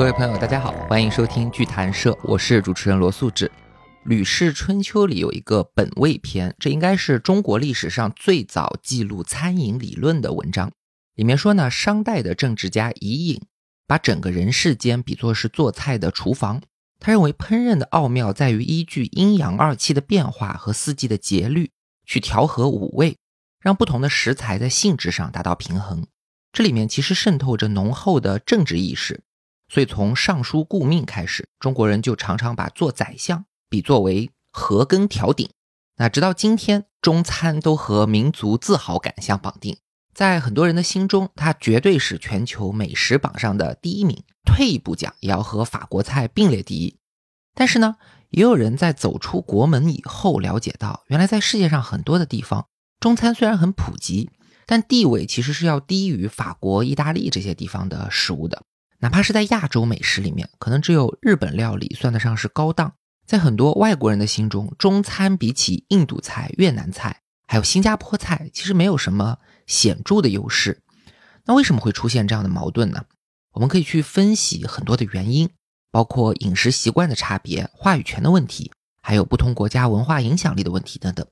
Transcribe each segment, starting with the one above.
各位朋友，大家好，欢迎收听剧谈社，我是主持人罗素志。《吕氏春秋》里有一个本味篇，这应该是中国历史上最早记录餐饮理论的文章。里面说呢，商代的政治家伊尹把整个人世间比作是做菜的厨房，他认为烹饪的奥妙在于依据阴阳二气的变化和四季的节律去调和五味，让不同的食材在性质上达到平衡。这里面其实渗透着浓厚的政治意识。所以，从尚书顾命开始，中国人就常常把做宰相比作为禾根调鼎。那直到今天，中餐都和民族自豪感相绑定，在很多人的心中，它绝对是全球美食榜上的第一名。退一步讲，也要和法国菜并列第一。但是呢，也有人在走出国门以后，了解到，原来在世界上很多的地方，中餐虽然很普及，但地位其实是要低于法国、意大利这些地方的食物的。哪怕是在亚洲美食里面，可能只有日本料理算得上是高档。在很多外国人的心中，中餐比起印度菜、越南菜，还有新加坡菜，其实没有什么显著的优势。那为什么会出现这样的矛盾呢？我们可以去分析很多的原因，包括饮食习惯的差别、话语权的问题，还有不同国家文化影响力的问题等等。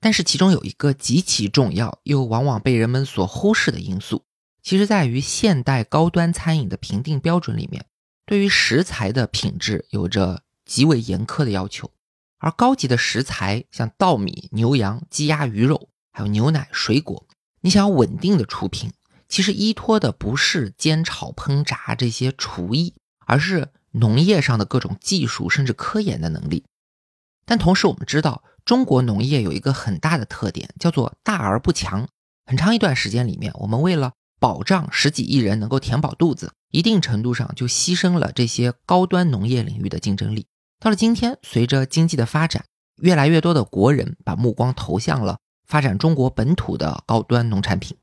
但是其中有一个极其重要，又往往被人们所忽视的因素。其实在于现代高端餐饮的评定标准里面，对于食材的品质有着极为严苛的要求。而高级的食材，像稻米、牛羊、鸡鸭鱼肉，还有牛奶、水果，你想要稳定的出品，其实依托的不是煎炒烹炸这些厨艺，而是农业上的各种技术，甚至科研的能力。但同时，我们知道中国农业有一个很大的特点，叫做大而不强。很长一段时间里面，我们为了保障十几亿人能够填饱肚子，一定程度上就牺牲了这些高端农业领域的竞争力。到了今天，随着经济的发展，越来越多的国人把目光投向了发展中国本土的高端农产品。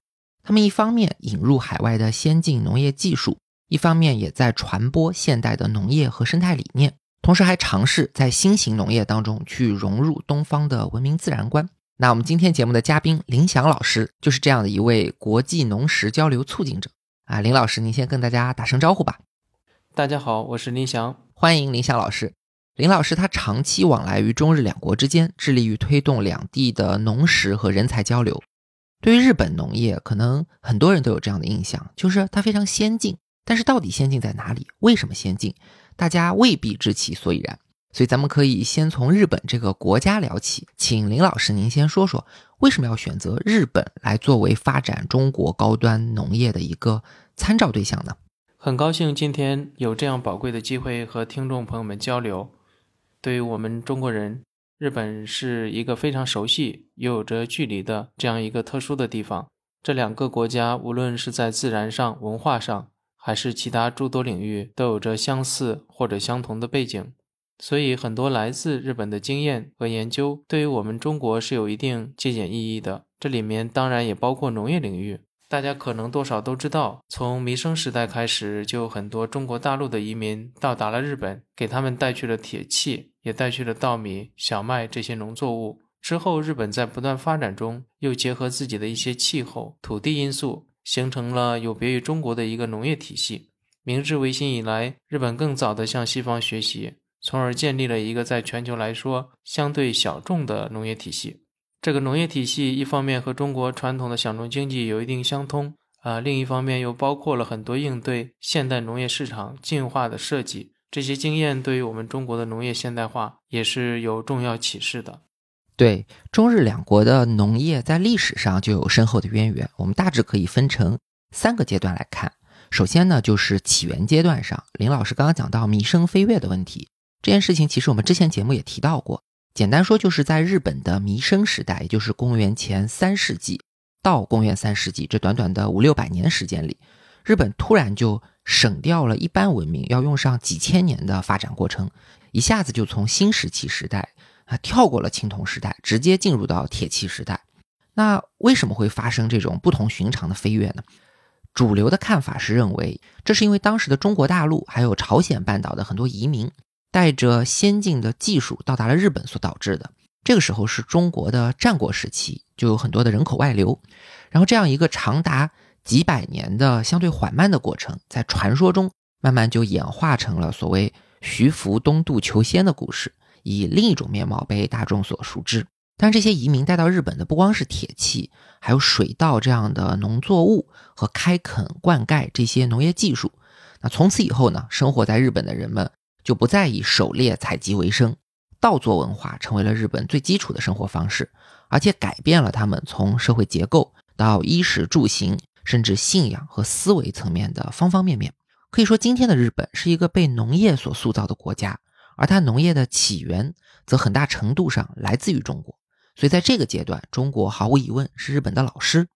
他们一方面引入海外的先进农业技术，一方面也在传播现代的农业和生态理念，同时还尝试在新型农业当中去融入东方的文明自然观。那我们今天节目的嘉宾林翔老师就是这样的一位国际农食交流促进者啊，林老师，您先跟大家打声招呼吧。大家好，我是林翔，欢迎林翔老师。林老师他长期往来于中日两国之间，致力于推动两地的农食和人才交流。对于日本农业，可能很多人都有这样的印象，就是它非常先进，但是到底先进在哪里？为什么先进？大家未必知其所以然。所以咱们可以先从日本这个国家聊起，请林老师您先说说为什么要选择日本来作为发展中国高端农业的一个参照对象呢？很高兴今天有这样宝贵的机会和听众朋友们交流。对于我们中国人，日本是一个非常熟悉又有着距离的这样一个特殊的地方。这两个国家无论是在自然上、文化上，还是其他诸多领域，都有着相似或者相同的背景。所以，很多来自日本的经验和研究，对于我们中国是有一定借鉴意义的。这里面当然也包括农业领域。大家可能多少都知道，从弥生时代开始，就有很多中国大陆的移民到达了日本，给他们带去了铁器，也带去了稻米、小麦这些农作物。之后，日本在不断发展中，又结合自己的一些气候、土地因素，形成了有别于中国的一个农业体系。明治维新以来，日本更早地向西方学习。从而建立了一个在全球来说相对小众的农业体系。这个农业体系一方面和中国传统的小农经济有一定相通，啊，另一方面又包括了很多应对现代农业市场进化的设计。这些经验对于我们中国的农业现代化也是有重要启示的。对中日两国的农业在历史上就有深厚的渊源。我们大致可以分成三个阶段来看。首先呢，就是起源阶段上，林老师刚刚讲到民生飞跃的问题。这件事情其实我们之前节目也提到过，简单说就是在日本的弥生时代，也就是公元前三世纪到公元三世纪这短短的五六百年时间里，日本突然就省掉了一般文明要用上几千年的发展过程，一下子就从新石器时代啊跳过了青铜时代，直接进入到铁器时代。那为什么会发生这种不同寻常的飞跃呢？主流的看法是认为，这是因为当时的中国大陆还有朝鲜半岛的很多移民。带着先进的技术到达了日本所导致的，这个时候是中国的战国时期，就有很多的人口外流，然后这样一个长达几百年的相对缓慢的过程，在传说中慢慢就演化成了所谓徐福东渡求仙的故事，以另一种面貌被大众所熟知。但这些移民带到日本的不光是铁器，还有水稻这样的农作物和开垦灌溉这些农业技术。那从此以后呢，生活在日本的人们就不再以狩猎采集为生，稻作文化成为了日本最基础的生活方式，而且改变了他们从社会结构到衣食住行，甚至信仰和思维层面的方方面面。可以说，今天的日本是一个被农业所塑造的国家，而它农业的起源则很大程度上来自于中国。所以，在这个阶段，中国毫无疑问是日本的老师。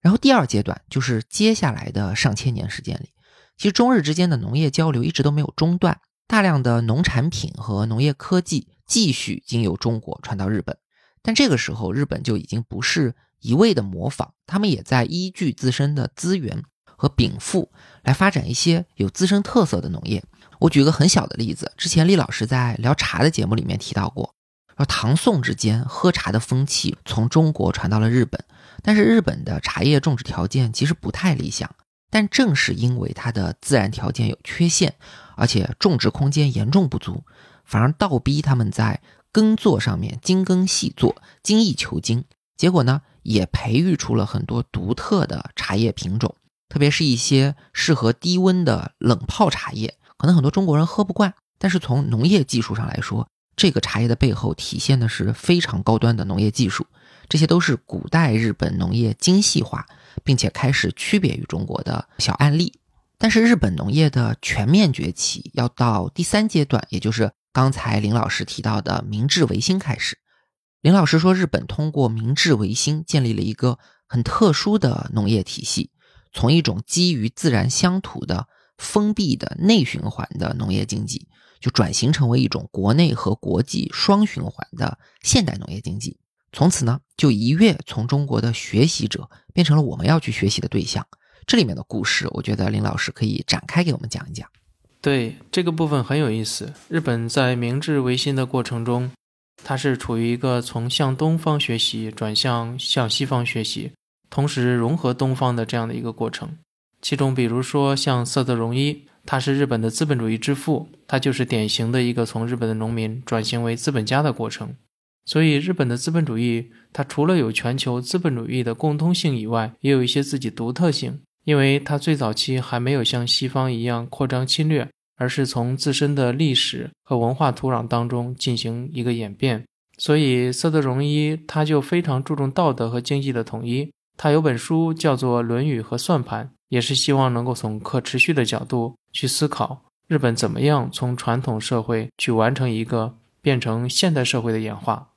然后，第二阶段就是接下来的上千年时间里。其实中日之间的农业交流一直都没有中断，大量的农产品和农业科技继续经由中国传到日本。但这个时候，日本就已经不是一味的模仿，他们也在依据自身的资源和禀赋来发展一些有自身特色的农业。我举个很小的例子，之前厉老师在聊茶的节目里面提到过，说唐宋之间喝茶的风气从中国传到了日本，但是日本的茶叶种植条件其实不太理想。但正是因为它的自然条件有缺陷，而且种植空间严重不足，反而倒逼他们在耕作上面精耕细作、精益求精。结果呢，也培育出了很多独特的茶叶品种，特别是一些适合低温的冷泡茶叶，可能很多中国人喝不惯。但是从农业技术上来说，这个茶叶的背后体现的是非常高端的农业技术。这些都是古代日本农业精细化。并且开始区别于中国的小案例，但是日本农业的全面崛起要到第三阶段，也就是刚才林老师提到的明治维新开始。林老师说，日本通过明治维新建立了一个很特殊的农业体系，从一种基于自然乡土的封闭的内循环的农业经济，就转型成为一种国内和国际双循环的现代农业经济。从此呢，就一跃从中国的学习者变成了我们要去学习的对象。这里面的故事，我觉得林老师可以展开给我们讲一讲。对这个部分很有意思。日本在明治维新的过程中，它是处于一个从向东方学习转向向西方学习，同时融合东方的这样的一个过程。其中，比如说像色泽荣一，他是日本的资本主义之父，他就是典型的一个从日本的农民转型为资本家的过程。所以，日本的资本主义，它除了有全球资本主义的共通性以外，也有一些自己独特性。因为它最早期还没有像西方一样扩张侵略，而是从自身的历史和文化土壤当中进行一个演变。所以，色泽荣一他就非常注重道德和经济的统一。他有本书叫做《论语和算盘》，也是希望能够从可持续的角度去思考日本怎么样从传统社会去完成一个变成现代社会的演化。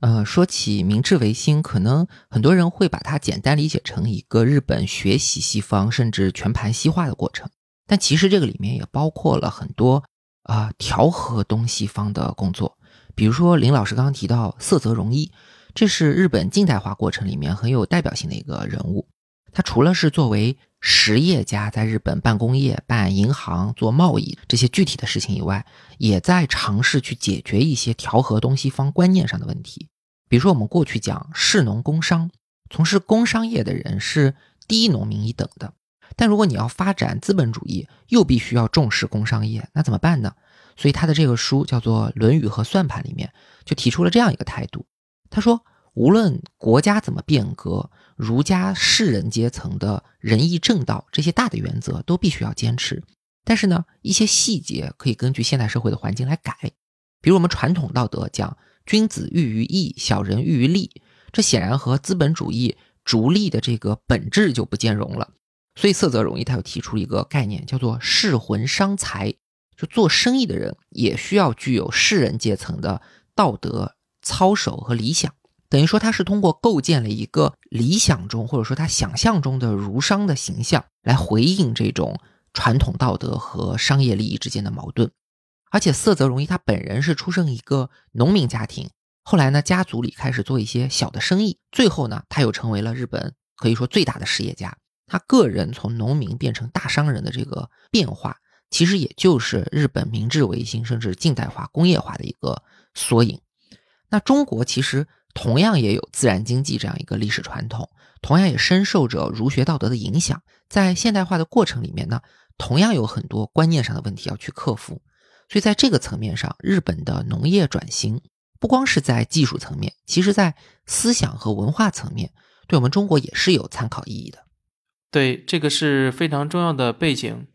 呃，说起明治维新，可能很多人会把它简单理解成一个日本学习西方，甚至全盘西化的过程。但其实这个里面也包括了很多啊调和东西方的工作。比如说林老师刚刚提到色泽荣一，这是日本近代化过程里面很有代表性的一个人物。他除了是作为实业家在日本办工业、办银行、做贸易这些具体的事情以外，也在尝试去解决一些调和东西方观念上的问题。比如说，我们过去讲士农工商，从事工商业的人是低农民一等的。但如果你要发展资本主义，又必须要重视工商业，那怎么办呢？所以他的这个书叫做《论语和算盘》里面就提出了这样一个态度。他说，无论国家怎么变革，儒家士人阶层的仁义正道这些大的原则都必须要坚持。但是呢，一些细节可以根据现代社会的环境来改。比如我们传统道德讲。君子喻于义，小人喻于利，这显然和资本主义逐利的这个本质就不兼容了。所以色泽容易他又提出一个概念，叫做士魂伤财，就做生意的人也需要具有士人阶层的道德操守和理想。等于说他是通过构建了一个理想中或者说他想象中的儒商的形象，来回应这种传统道德和商业利益之间的矛盾。而且色泽荣一他本人是出生一个农民家庭，后来呢家族里开始做一些小的生意，最后呢他又成为了日本可以说最大的实业家。他个人从农民变成大商人的这个变化，其实也就是日本明治维新甚至近代化工业化的一个缩影。那中国其实同样也有自然经济这样一个历史传统，同样也深受着儒学道德的影响。在现代化的过程里面呢，同样有很多观念上的问题要去克服。所以在这个层面上，日本的农业转型不光是在技术层面，其实在思想和文化层面，对我们中国也是有参考意义的。对，这个是非常重要的背景。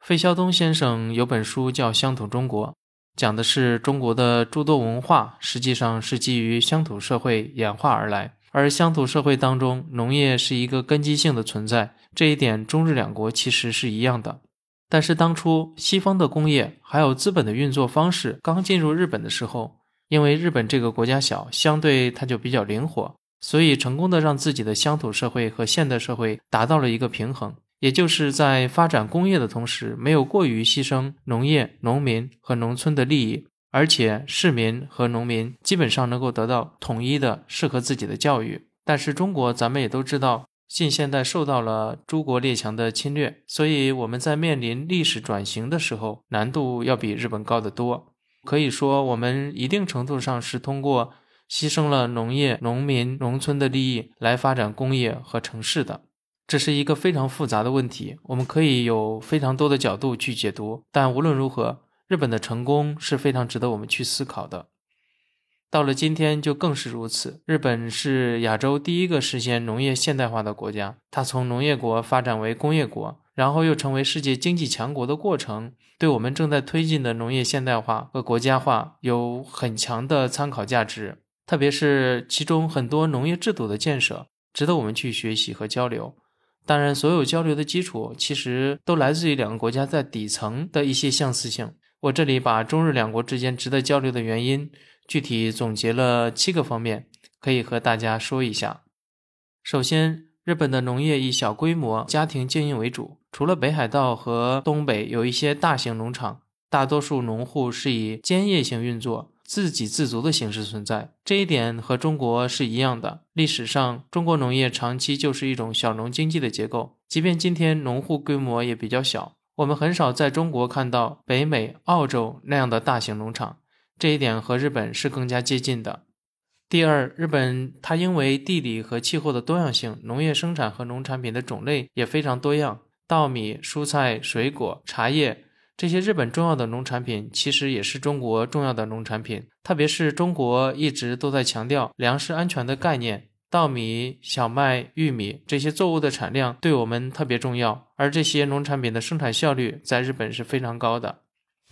费孝通先生有本书叫《乡土中国》，讲的是中国的诸多文化实际上是基于乡土社会演化而来，而乡土社会当中，农业是一个根基性的存在。这一点，中日两国其实是一样的。但是当初西方的工业还有资本的运作方式刚进入日本的时候，因为日本这个国家小，相对它就比较灵活，所以成功的让自己的乡土社会和现代社会达到了一个平衡，也就是在发展工业的同时，没有过于牺牲农业、农民和农村的利益，而且市民和农民基本上能够得到统一的适合自己的教育。但是中国咱们也都知道。近现代受到了诸国列强的侵略，所以我们在面临历史转型的时候，难度要比日本高得多。可以说，我们一定程度上是通过牺牲了农业、农民、农村的利益来发展工业和城市的。这是一个非常复杂的问题，我们可以有非常多的角度去解读。但无论如何，日本的成功是非常值得我们去思考的。到了今天就更是如此。日本是亚洲第一个实现农业现代化的国家，它从农业国发展为工业国，然后又成为世界经济强国的过程，对我们正在推进的农业现代化和国家化有很强的参考价值。特别是其中很多农业制度的建设，值得我们去学习和交流。当然，所有交流的基础其实都来自于两个国家在底层的一些相似性。我这里把中日两国之间值得交流的原因。具体总结了七个方面，可以和大家说一下。首先，日本的农业以小规模家庭经营为主，除了北海道和东北有一些大型农场，大多数农户是以兼业型运作、自给自足的形式存在。这一点和中国是一样的。历史上，中国农业长期就是一种小农经济的结构，即便今天农户规模也比较小，我们很少在中国看到北美、澳洲那样的大型农场。这一点和日本是更加接近的。第二，日本它因为地理和气候的多样性，农业生产和农产品的种类也非常多样。稻米、蔬菜、水果、茶叶这些日本重要的农产品，其实也是中国重要的农产品。特别是中国一直都在强调粮食安全的概念，稻米、小麦、玉米这些作物的产量对我们特别重要，而这些农产品的生产效率在日本是非常高的。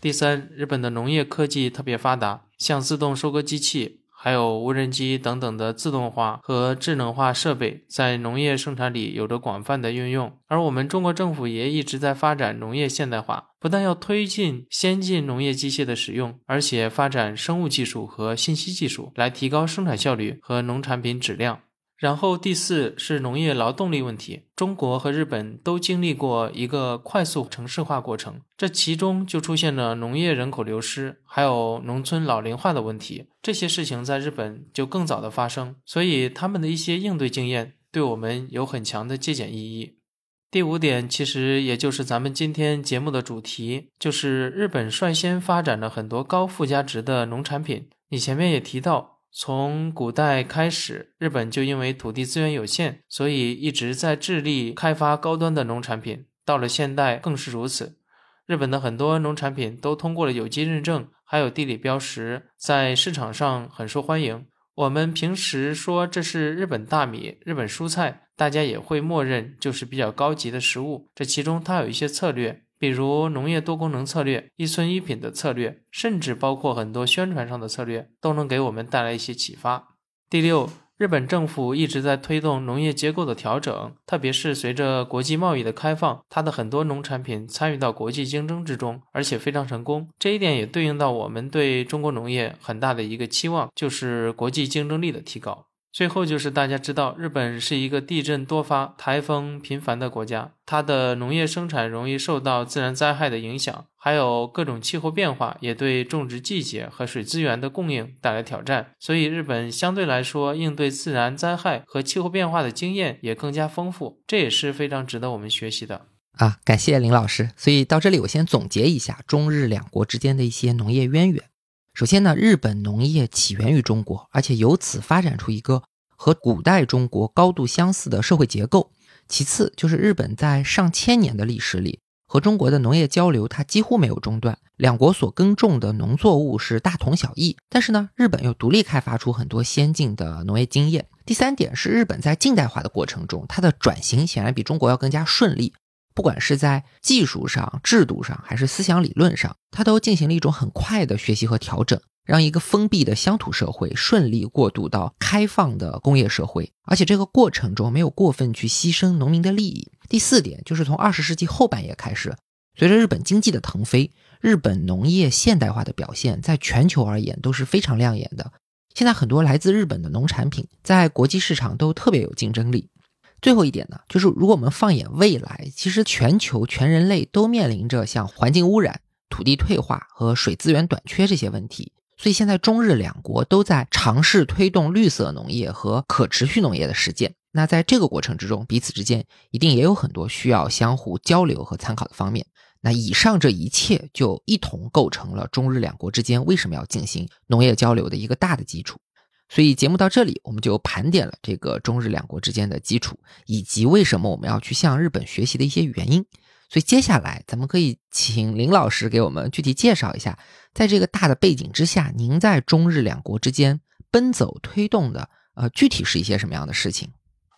第三，日本的农业科技特别发达，像自动收割机器、还有无人机等等的自动化和智能化设备，在农业生产里有着广泛的运用。而我们中国政府也一直在发展农业现代化，不但要推进先进农业机械的使用，而且发展生物技术和信息技术，来提高生产效率和农产品质量。然后第四是农业劳动力问题，中国和日本都经历过一个快速城市化过程，这其中就出现了农业人口流失，还有农村老龄化的问题，这些事情在日本就更早的发生，所以他们的一些应对经验对我们有很强的借鉴意义。第五点其实也就是咱们今天节目的主题，就是日本率先发展了很多高附加值的农产品，你前面也提到。从古代开始，日本就因为土地资源有限，所以一直在致力开发高端的农产品。到了现代更是如此，日本的很多农产品都通过了有机认证，还有地理标识，在市场上很受欢迎。我们平时说这是日本大米、日本蔬菜，大家也会默认就是比较高级的食物。这其中它有一些策略。比如农业多功能策略、一村一品的策略，甚至包括很多宣传上的策略，都能给我们带来一些启发。第六，日本政府一直在推动农业结构的调整，特别是随着国际贸易的开放，它的很多农产品参与到国际竞争之中，而且非常成功。这一点也对应到我们对中国农业很大的一个期望，就是国际竞争力的提高。最后就是大家知道，日本是一个地震多发、台风频繁的国家，它的农业生产容易受到自然灾害的影响，还有各种气候变化也对种植季节和水资源的供应带来挑战。所以，日本相对来说应对自然灾害和气候变化的经验也更加丰富，这也是非常值得我们学习的啊！感谢林老师。所以到这里，我先总结一下中日两国之间的一些农业渊源。首先呢，日本农业起源于中国，而且由此发展出一个和古代中国高度相似的社会结构。其次就是日本在上千年的历史里和中国的农业交流它几乎没有中断，两国所耕种的农作物是大同小异。但是呢，日本又独立开发出很多先进的农业经验。第三点是日本在近代化的过程中，它的转型显然比中国要更加顺利。不管是在技术上、制度上，还是思想理论上，它都进行了一种很快的学习和调整，让一个封闭的乡土社会顺利过渡到开放的工业社会，而且这个过程中没有过分去牺牲农民的利益。第四点就是从二十世纪后半叶开始，随着日本经济的腾飞，日本农业现代化的表现在全球而言都是非常亮眼的。现在很多来自日本的农产品在国际市场都特别有竞争力。最后一点呢，就是如果我们放眼未来，其实全球全人类都面临着像环境污染、土地退化和水资源短缺这些问题。所以现在中日两国都在尝试推动绿色农业和可持续农业的实践。那在这个过程之中，彼此之间一定也有很多需要相互交流和参考的方面。那以上这一切就一同构成了中日两国之间为什么要进行农业交流的一个大的基础。所以节目到这里，我们就盘点了这个中日两国之间的基础，以及为什么我们要去向日本学习的一些原因。所以接下来，咱们可以请林老师给我们具体介绍一下，在这个大的背景之下，您在中日两国之间奔走推动的，呃，具体是一些什么样的事情？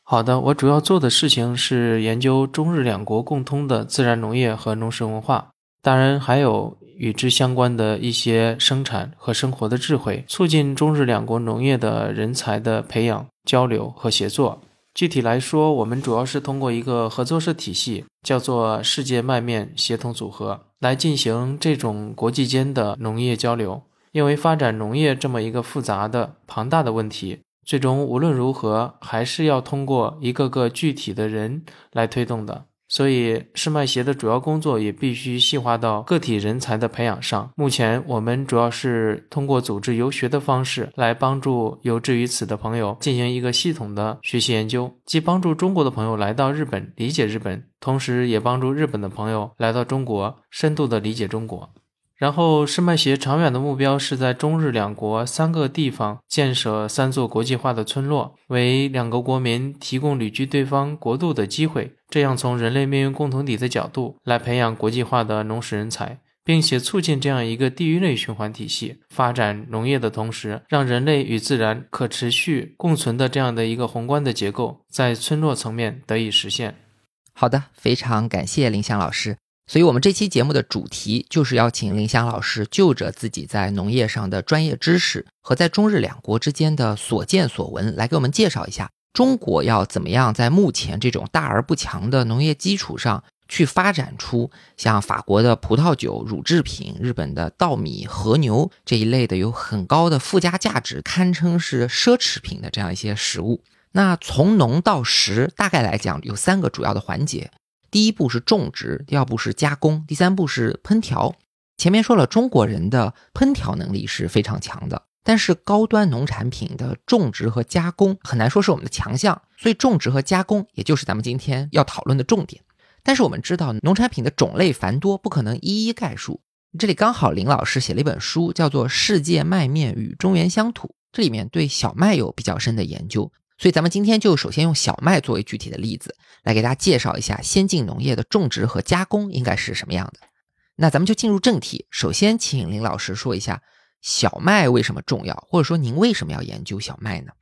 好的，我主要做的事情是研究中日两国共通的自然农业和农食文化，当然还有。与之相关的一些生产和生活的智慧，促进中日两国农业的人才的培养、交流和协作。具体来说，我们主要是通过一个合作社体系，叫做世界麦面协同组合，来进行这种国际间的农业交流。因为发展农业这么一个复杂的、庞大的问题，最终无论如何还是要通过一个个具体的人来推动的。所以，世麦协的主要工作也必须细化到个体人才的培养上。目前，我们主要是通过组织游学的方式来帮助有志于此的朋友进行一个系统的学习研究，既帮助中国的朋友来到日本理解日本，同时也帮助日本的朋友来到中国深度的理解中国。然后，世麦协长远的目标是在中日两国三个地方建设三座国际化的村落，为两个国民提供旅居对方国度的机会。这样，从人类命运共同体的角度来培养国际化的农食人才，并且促进这样一个地域内循环体系发展农业的同时，让人类与自然可持续共存的这样的一个宏观的结构在村落层面得以实现。好的，非常感谢林香老师。所以，我们这期节目的主题就是要请林香老师就着自己在农业上的专业知识和在中日两国之间的所见所闻，来给我们介绍一下中国要怎么样在目前这种大而不强的农业基础上去发展出像法国的葡萄酒、乳制品、日本的稻米、和牛这一类的有很高的附加价值、堪称是奢侈品的这样一些食物。那从农到食，大概来讲有三个主要的环节。第一步是种植，第二步是加工，第三步是烹调。前面说了，中国人的烹调能力是非常强的，但是高端农产品的种植和加工很难说是我们的强项，所以种植和加工也就是咱们今天要讨论的重点。但是我们知道，农产品的种类繁多，不可能一一概述。这里刚好林老师写了一本书，叫做《世界麦面与中原乡土》，这里面对小麦有比较深的研究。所以咱们今天就首先用小麦作为具体的例子，来给大家介绍一下先进农业的种植和加工应该是什么样的。那咱们就进入正题，首先请林老师说一下小麦为什么重要，或者说您为什么要研究小麦呢？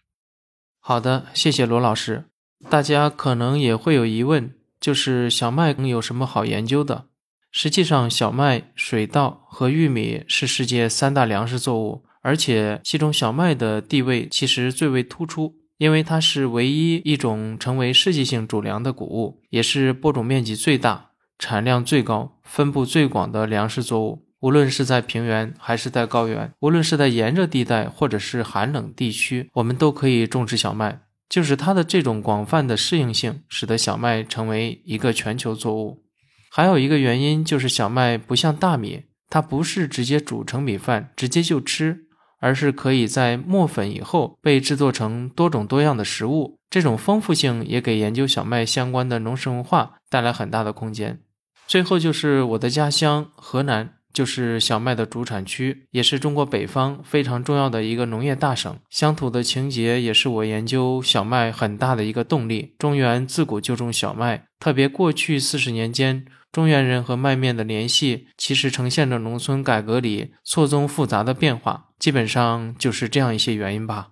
好的，谢谢罗老师。大家可能也会有疑问，就是小麦能有什么好研究的？实际上，小麦、水稻和玉米是世界三大粮食作物，而且其中小麦的地位其实最为突出。因为它是唯一一种成为世界性主粮的谷物，也是播种面积最大、产量最高、分布最广的粮食作物。无论是在平原还是在高原，无论是在炎热地带或者是寒冷地区，我们都可以种植小麦。就是它的这种广泛的适应性，使得小麦成为一个全球作物。还有一个原因就是小麦不像大米，它不是直接煮成米饭直接就吃。而是可以在磨粉以后被制作成多种多样的食物，这种丰富性也给研究小麦相关的农食文化带来很大的空间。最后就是我的家乡河南，就是小麦的主产区，也是中国北方非常重要的一个农业大省。乡土的情节也是我研究小麦很大的一个动力。中原自古就种小麦，特别过去四十年间，中原人和麦面的联系，其实呈现着农村改革里错综复杂的变化，基本上就是这样一些原因吧。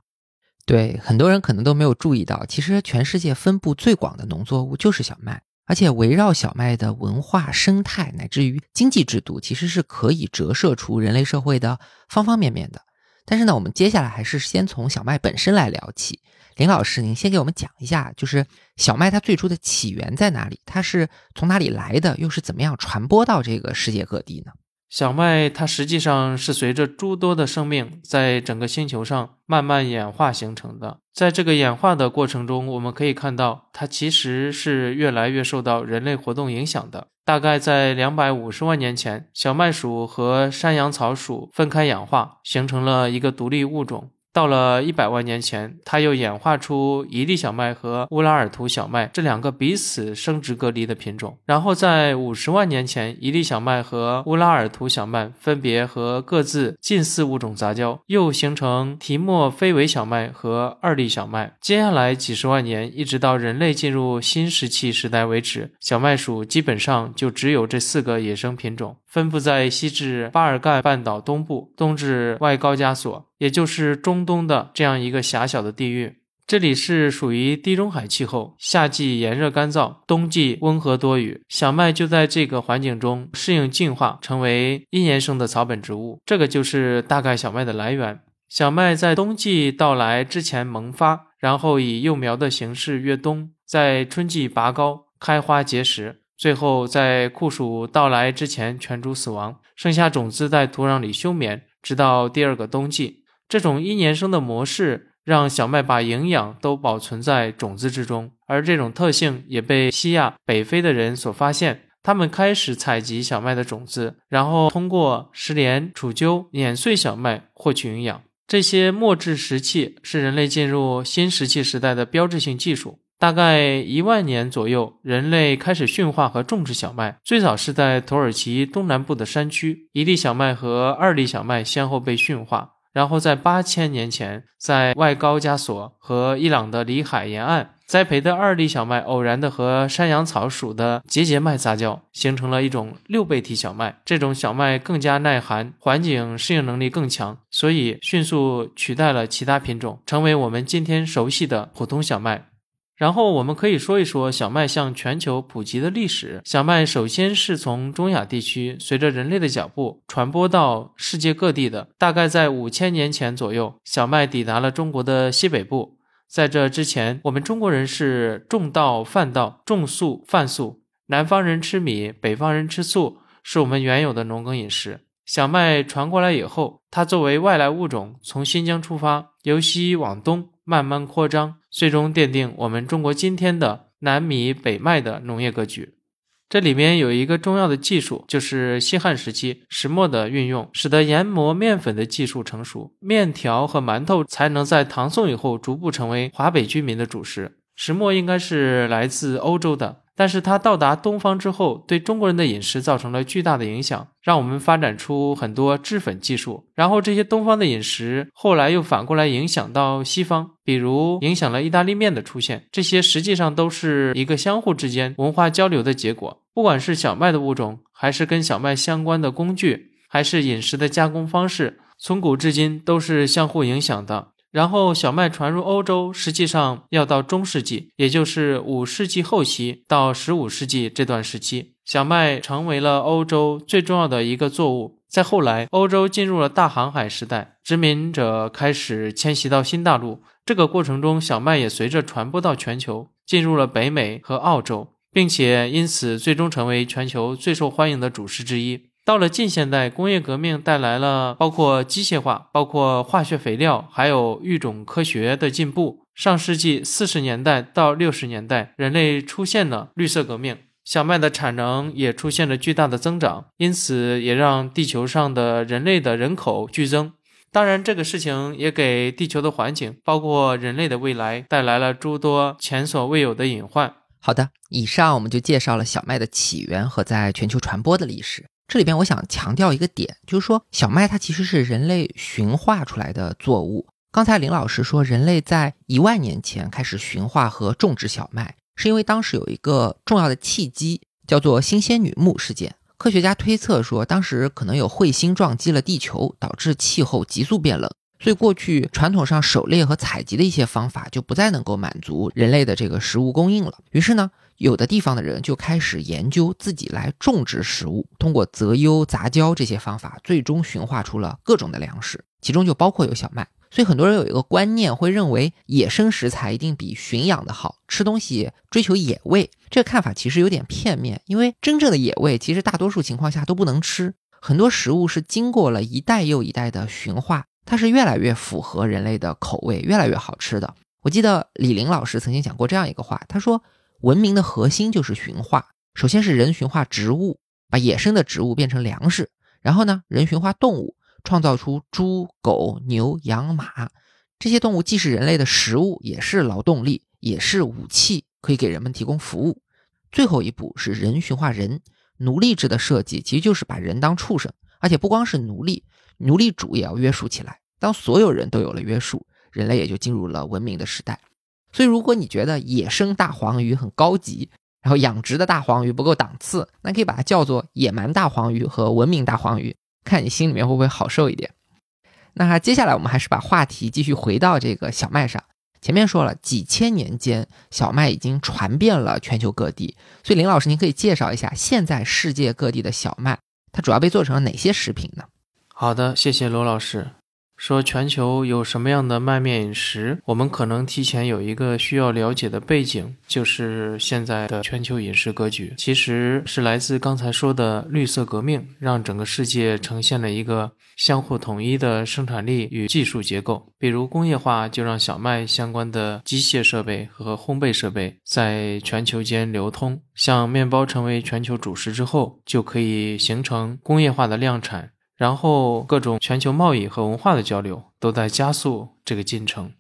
对，很多人可能都没有注意到，其实全世界分布最广的农作物就是小麦，而且围绕小麦的文化、生态乃至于经济制度，其实是可以折射出人类社会的方方面面的。但是呢，我们接下来还是先从小麦本身来聊起。林老师，您先给我们讲一下，就是小麦它最初的起源在哪里？它是从哪里来的？又是怎么样传播到这个世界各地呢？小麦它实际上是随着诸多的生命在整个星球上慢慢演化形成的。在这个演化的过程中，我们可以看到，它其实是越来越受到人类活动影响的。大概在两百五十万年前，小麦属和山羊草属分开演化，形成了一个独立物种。到了一百万年前，它又演化出一粒小麦和乌拉尔图小麦这两个彼此生殖隔离的品种。然后在五十万年前，一粒小麦和乌拉尔图小麦分别和各自近似物种杂交，又形成提莫菲韦小麦和二粒小麦。接下来几十万年，一直到人类进入新石器时代为止，小麦属基本上就只有这四个野生品种。分布在西至巴尔干半岛东部，东至外高加索，也就是中东的这样一个狭小的地域。这里是属于地中海气候，夏季炎热干燥，冬季温和多雨。小麦就在这个环境中适应进化，成为一年生的草本植物。这个就是大概小麦的来源。小麦在冬季到来之前萌发，然后以幼苗的形式越冬，在春季拔高，开花结实。最后，在酷暑到来之前全株死亡，剩下种子在土壤里休眠，直到第二个冬季。这种一年生的模式让小麦把营养都保存在种子之中，而这种特性也被西亚、北非的人所发现。他们开始采集小麦的种子，然后通过石镰、杵臼碾碎小麦获取营养。这些末制石器是人类进入新石器时代的标志性技术。大概一万年左右，人类开始驯化和种植小麦。最早是在土耳其东南部的山区，一粒小麦和二粒小麦先后被驯化。然后在八千年前，在外高加索和伊朗的里海沿岸栽培的二粒小麦，偶然的和山羊草属的节节麦杂交，形成了一种六倍体小麦。这种小麦更加耐寒，环境适应能力更强，所以迅速取代了其他品种，成为我们今天熟悉的普通小麦。然后我们可以说一说小麦向全球普及的历史。小麦首先是从中亚地区随着人类的脚步传播到世界各地的。大概在五千年前左右，小麦抵达了中国的西北部。在这之前，我们中国人是种稻贩稻，种粟贩粟。南方人吃米，北方人吃粟，是我们原有的农耕饮食。小麦传过来以后，它作为外来物种从新疆出发，由西往东慢慢扩张。最终奠定我们中国今天的南米北麦的农业格局。这里面有一个重要的技术，就是西汉时期石磨的运用，使得研磨面粉的技术成熟，面条和馒头才能在唐宋以后逐步成为华北居民的主食。石磨应该是来自欧洲的。但是它到达东方之后，对中国人的饮食造成了巨大的影响，让我们发展出很多制粉技术。然后这些东方的饮食后来又反过来影响到西方，比如影响了意大利面的出现。这些实际上都是一个相互之间文化交流的结果。不管是小麦的物种，还是跟小麦相关的工具，还是饮食的加工方式，从古至今都是相互影响的。然后小麦传入欧洲，实际上要到中世纪，也就是五世纪后期到十五世纪这段时期，小麦成为了欧洲最重要的一个作物。再后来，欧洲进入了大航海时代，殖民者开始迁徙到新大陆。这个过程中，小麦也随着传播到全球，进入了北美和澳洲，并且因此最终成为全球最受欢迎的主食之一。到了近现代，工业革命带来了包括机械化、包括化学肥料，还有育种科学的进步。上世纪四十年代到六十年代，人类出现了绿色革命，小麦的产能也出现了巨大的增长，因此也让地球上的人类的人口剧增。当然，这个事情也给地球的环境，包括人类的未来，带来了诸多前所未有的隐患。好的，以上我们就介绍了小麦的起源和在全球传播的历史。这里边我想强调一个点，就是说小麦它其实是人类驯化出来的作物。刚才林老师说，人类在一万年前开始驯化和种植小麦，是因为当时有一个重要的契机，叫做“新仙女木事件”。科学家推测说，当时可能有彗星撞击了地球，导致气候急速变冷，所以过去传统上狩猎和采集的一些方法就不再能够满足人类的这个食物供应了。于是呢，有的地方的人就开始研究自己来种植食物，通过择优杂交这些方法，最终驯化出了各种的粮食，其中就包括有小麦。所以很多人有一个观念，会认为野生食材一定比驯养的好，吃东西追求野味。这个看法其实有点片面，因为真正的野味其实大多数情况下都不能吃。很多食物是经过了一代又一代的驯化，它是越来越符合人类的口味，越来越好吃的。我记得李林老师曾经讲过这样一个话，他说：“文明的核心就是驯化，首先是人驯化植物，把野生的植物变成粮食，然后呢，人驯化动物。”创造出猪、狗、牛、羊、马这些动物，既是人类的食物，也是劳动力，也是武器，可以给人们提供服务。最后一步是人驯化人，奴隶制的设计其实就是把人当畜生，而且不光是奴隶，奴隶主也要约束起来。当所有人都有了约束，人类也就进入了文明的时代。所以，如果你觉得野生大黄鱼很高级，然后养殖的大黄鱼不够档次，那可以把它叫做野蛮大黄鱼和文明大黄鱼。看你心里面会不会好受一点？那接下来我们还是把话题继续回到这个小麦上。前面说了，几千年间小麦已经传遍了全球各地，所以林老师，您可以介绍一下现在世界各地的小麦，它主要被做成了哪些食品呢？好的，谢谢罗老师。说全球有什么样的麦面饮食，我们可能提前有一个需要了解的背景，就是现在的全球饮食格局，其实是来自刚才说的绿色革命，让整个世界呈现了一个相互统一的生产力与技术结构。比如工业化，就让小麦相关的机械设备和烘焙设备在全球间流通。像面包成为全球主食之后，就可以形成工业化的量产。然后，各种全球贸易和文化的交流都在加速这个进程，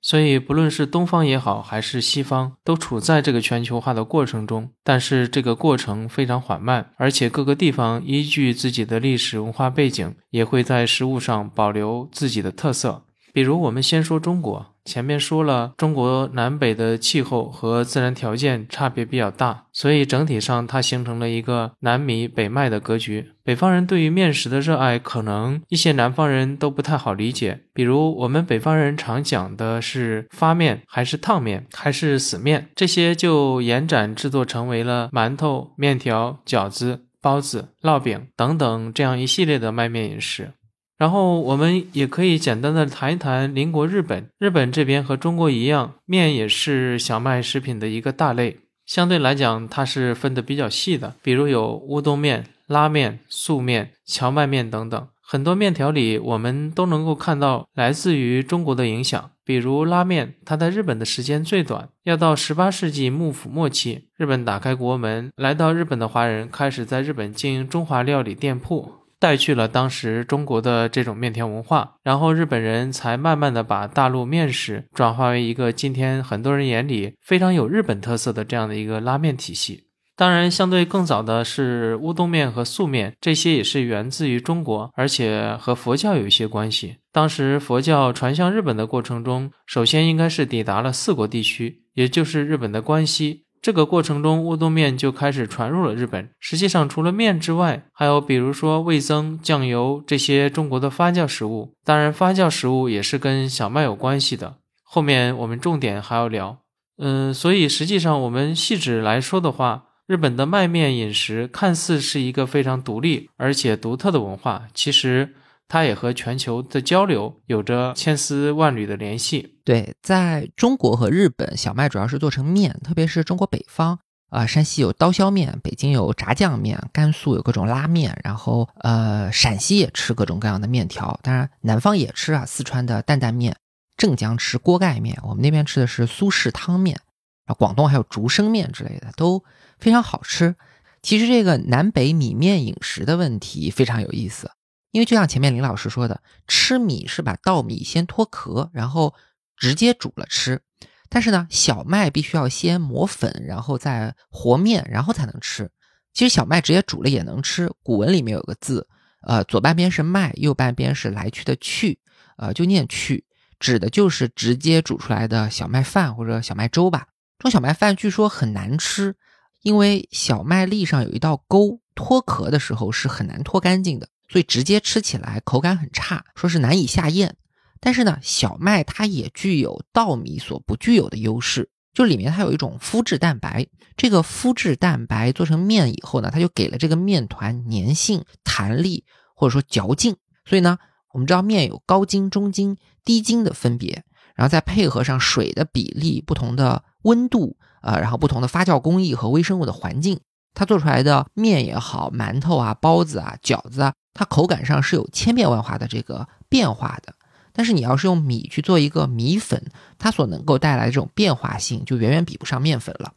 所以不论是东方也好，还是西方，都处在这个全球化的过程中。但是这个过程非常缓慢，而且各个地方依据自己的历史文化背景，也会在食物上保留自己的特色。比如，我们先说中国。前面说了，中国南北的气候和自然条件差别比较大，所以整体上它形成了一个南米北麦的格局。北方人对于面食的热爱，可能一些南方人都不太好理解。比如，我们北方人常讲的是发面，还是烫面，还是死面，这些就延展制作成为了馒头、面条、饺子、包子、烙饼等等这样一系列的麦面饮食。然后我们也可以简单的谈一谈邻国日本。日本这边和中国一样，面也是小麦食品的一个大类。相对来讲，它是分的比较细的，比如有乌冬面、拉面、素面、荞麦面等等。很多面条里，我们都能够看到来自于中国的影响。比如拉面，它在日本的时间最短，要到十八世纪幕府末期，日本打开国门，来到日本的华人开始在日本经营中华料理店铺。带去了当时中国的这种面条文化，然后日本人才慢慢的把大陆面食转化为一个今天很多人眼里非常有日本特色的这样的一个拉面体系。当然，相对更早的是乌冬面和素面，这些也是源自于中国，而且和佛教有一些关系。当时佛教传向日本的过程中，首先应该是抵达了四国地区，也就是日本的关西。这个过程中，乌冬面就开始传入了日本。实际上，除了面之外，还有比如说味增、酱油这些中国的发酵食物。当然，发酵食物也是跟小麦有关系的。后面我们重点还要聊。嗯，所以实际上我们细致来说的话，日本的麦面饮食看似是一个非常独立而且独特的文化，其实。它也和全球的交流有着千丝万缕的联系。对，在中国和日本，小麦主要是做成面，特别是中国北方啊，山西有刀削面，北京有炸酱面，甘肃有各种拉面，然后呃，陕西也吃各种各样的面条。当然，南方也吃啊，四川的担担面，镇江吃锅盖面，我们那边吃的是苏式汤面啊，广东还有竹升面之类的，都非常好吃。其实这个南北米面饮食的问题非常有意思。因为就像前面林老师说的，吃米是把稻米先脱壳，然后直接煮了吃。但是呢，小麦必须要先磨粉，然后再和面，然后才能吃。其实小麦直接煮了也能吃。古文里面有个字，呃，左半边是麦，右半边是来去的去，呃，就念去，指的就是直接煮出来的小麦饭或者小麦粥吧。这种小麦饭据说很难吃，因为小麦粒上有一道沟，脱壳的时候是很难脱干净的，所以直接吃起来口感很差，说是难以下咽。但是呢，小麦它也具有稻米所不具有的优势，就里面它有一种麸质蛋白，这个麸质蛋白做成面以后呢，它就给了这个面团粘性、弹力或者说嚼劲。所以呢，我们知道面有高筋、中筋、低筋的分别，然后再配合上水的比例、不同的温度。呃，然后不同的发酵工艺和微生物的环境，它做出来的面也好，馒头啊、包子啊、饺子啊，它口感上是有千变万化的这个变化的。但是你要是用米去做一个米粉，它所能够带来的这种变化性就远远比不上面粉了。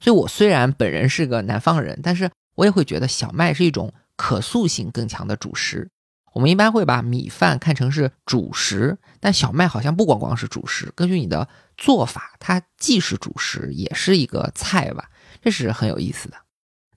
所以我虽然本人是个南方人，但是我也会觉得小麦是一种可塑性更强的主食。我们一般会把米饭看成是主食，但小麦好像不光光是主食。根据你的做法，它既是主食，也是一个菜吧，这是很有意思的。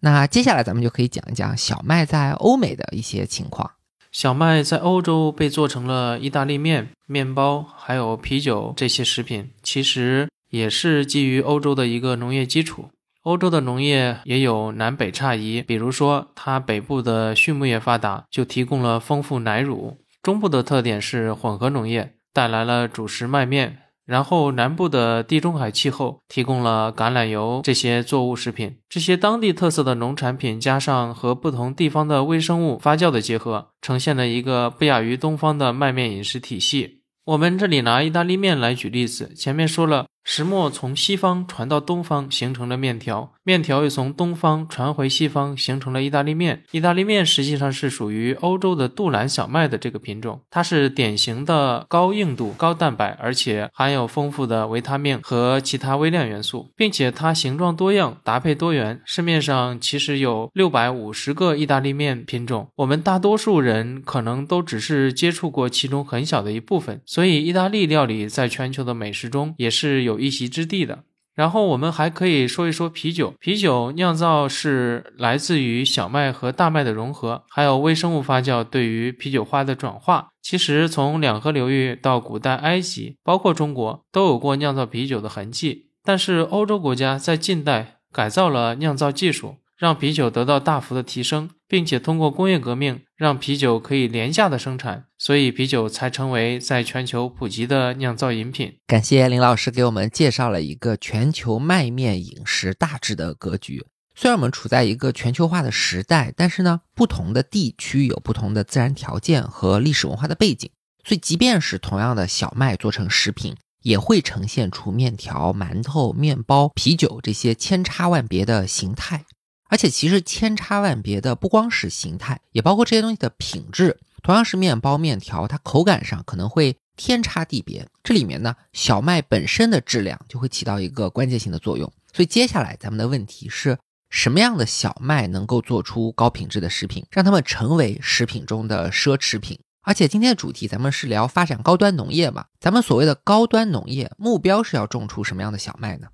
那接下来咱们就可以讲一讲小麦在欧美的一些情况。小麦在欧洲被做成了意大利面、面包，还有啤酒这些食品，其实也是基于欧洲的一个农业基础。欧洲的农业也有南北差异，比如说，它北部的畜牧业发达，就提供了丰富奶乳；中部的特点是混合农业，带来了主食麦面；然后南部的地中海气候提供了橄榄油这些作物食品。这些当地特色的农产品，加上和不同地方的微生物发酵的结合，呈现了一个不亚于东方的麦面饮食体系。我们这里拿意大利面来举例子，前面说了。石磨从西方传到东方，形成了面条；面条又从东方传回西方，形成了意大利面。意大利面实际上是属于欧洲的杜兰小麦的这个品种，它是典型的高硬度、高蛋白，而且含有丰富的维他命和其他微量元素，并且它形状多样、搭配多元。市面上其实有六百五十个意大利面品种，我们大多数人可能都只是接触过其中很小的一部分，所以意大利料理在全球的美食中也是有。有一席之地的。然后我们还可以说一说啤酒。啤酒酿造是来自于小麦和大麦的融合，还有微生物发酵对于啤酒花的转化。其实从两河流域到古代埃及，包括中国，都有过酿造啤酒的痕迹。但是欧洲国家在近代改造了酿造技术。让啤酒得到大幅的提升，并且通过工业革命让啤酒可以廉价的生产，所以啤酒才成为在全球普及的酿造饮品。感谢林老师给我们介绍了一个全球麦面饮食大致的格局。虽然我们处在一个全球化的时代，但是呢，不同的地区有不同的自然条件和历史文化的背景，所以即便是同样的小麦做成食品，也会呈现出面条、馒头、面包、啤酒这些千差万别的形态。而且其实千差万别的不光是形态，也包括这些东西的品质。同样是面包、面条，它口感上可能会天差地别。这里面呢，小麦本身的质量就会起到一个关键性的作用。所以接下来咱们的问题是什么样的小麦能够做出高品质的食品，让它们成为食品中的奢侈品？而且今天的主题咱们是聊发展高端农业嘛？咱们所谓的高端农业目标是要种出什么样的小麦呢？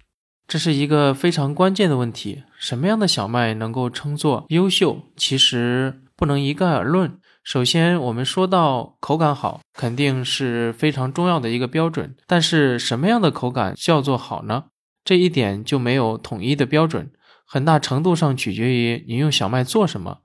这是一个非常关键的问题。什么样的小麦能够称作优秀？其实不能一概而论。首先，我们说到口感好，肯定是非常重要的一个标准。但是，什么样的口感叫做好呢？这一点就没有统一的标准，很大程度上取决于你用小麦做什么。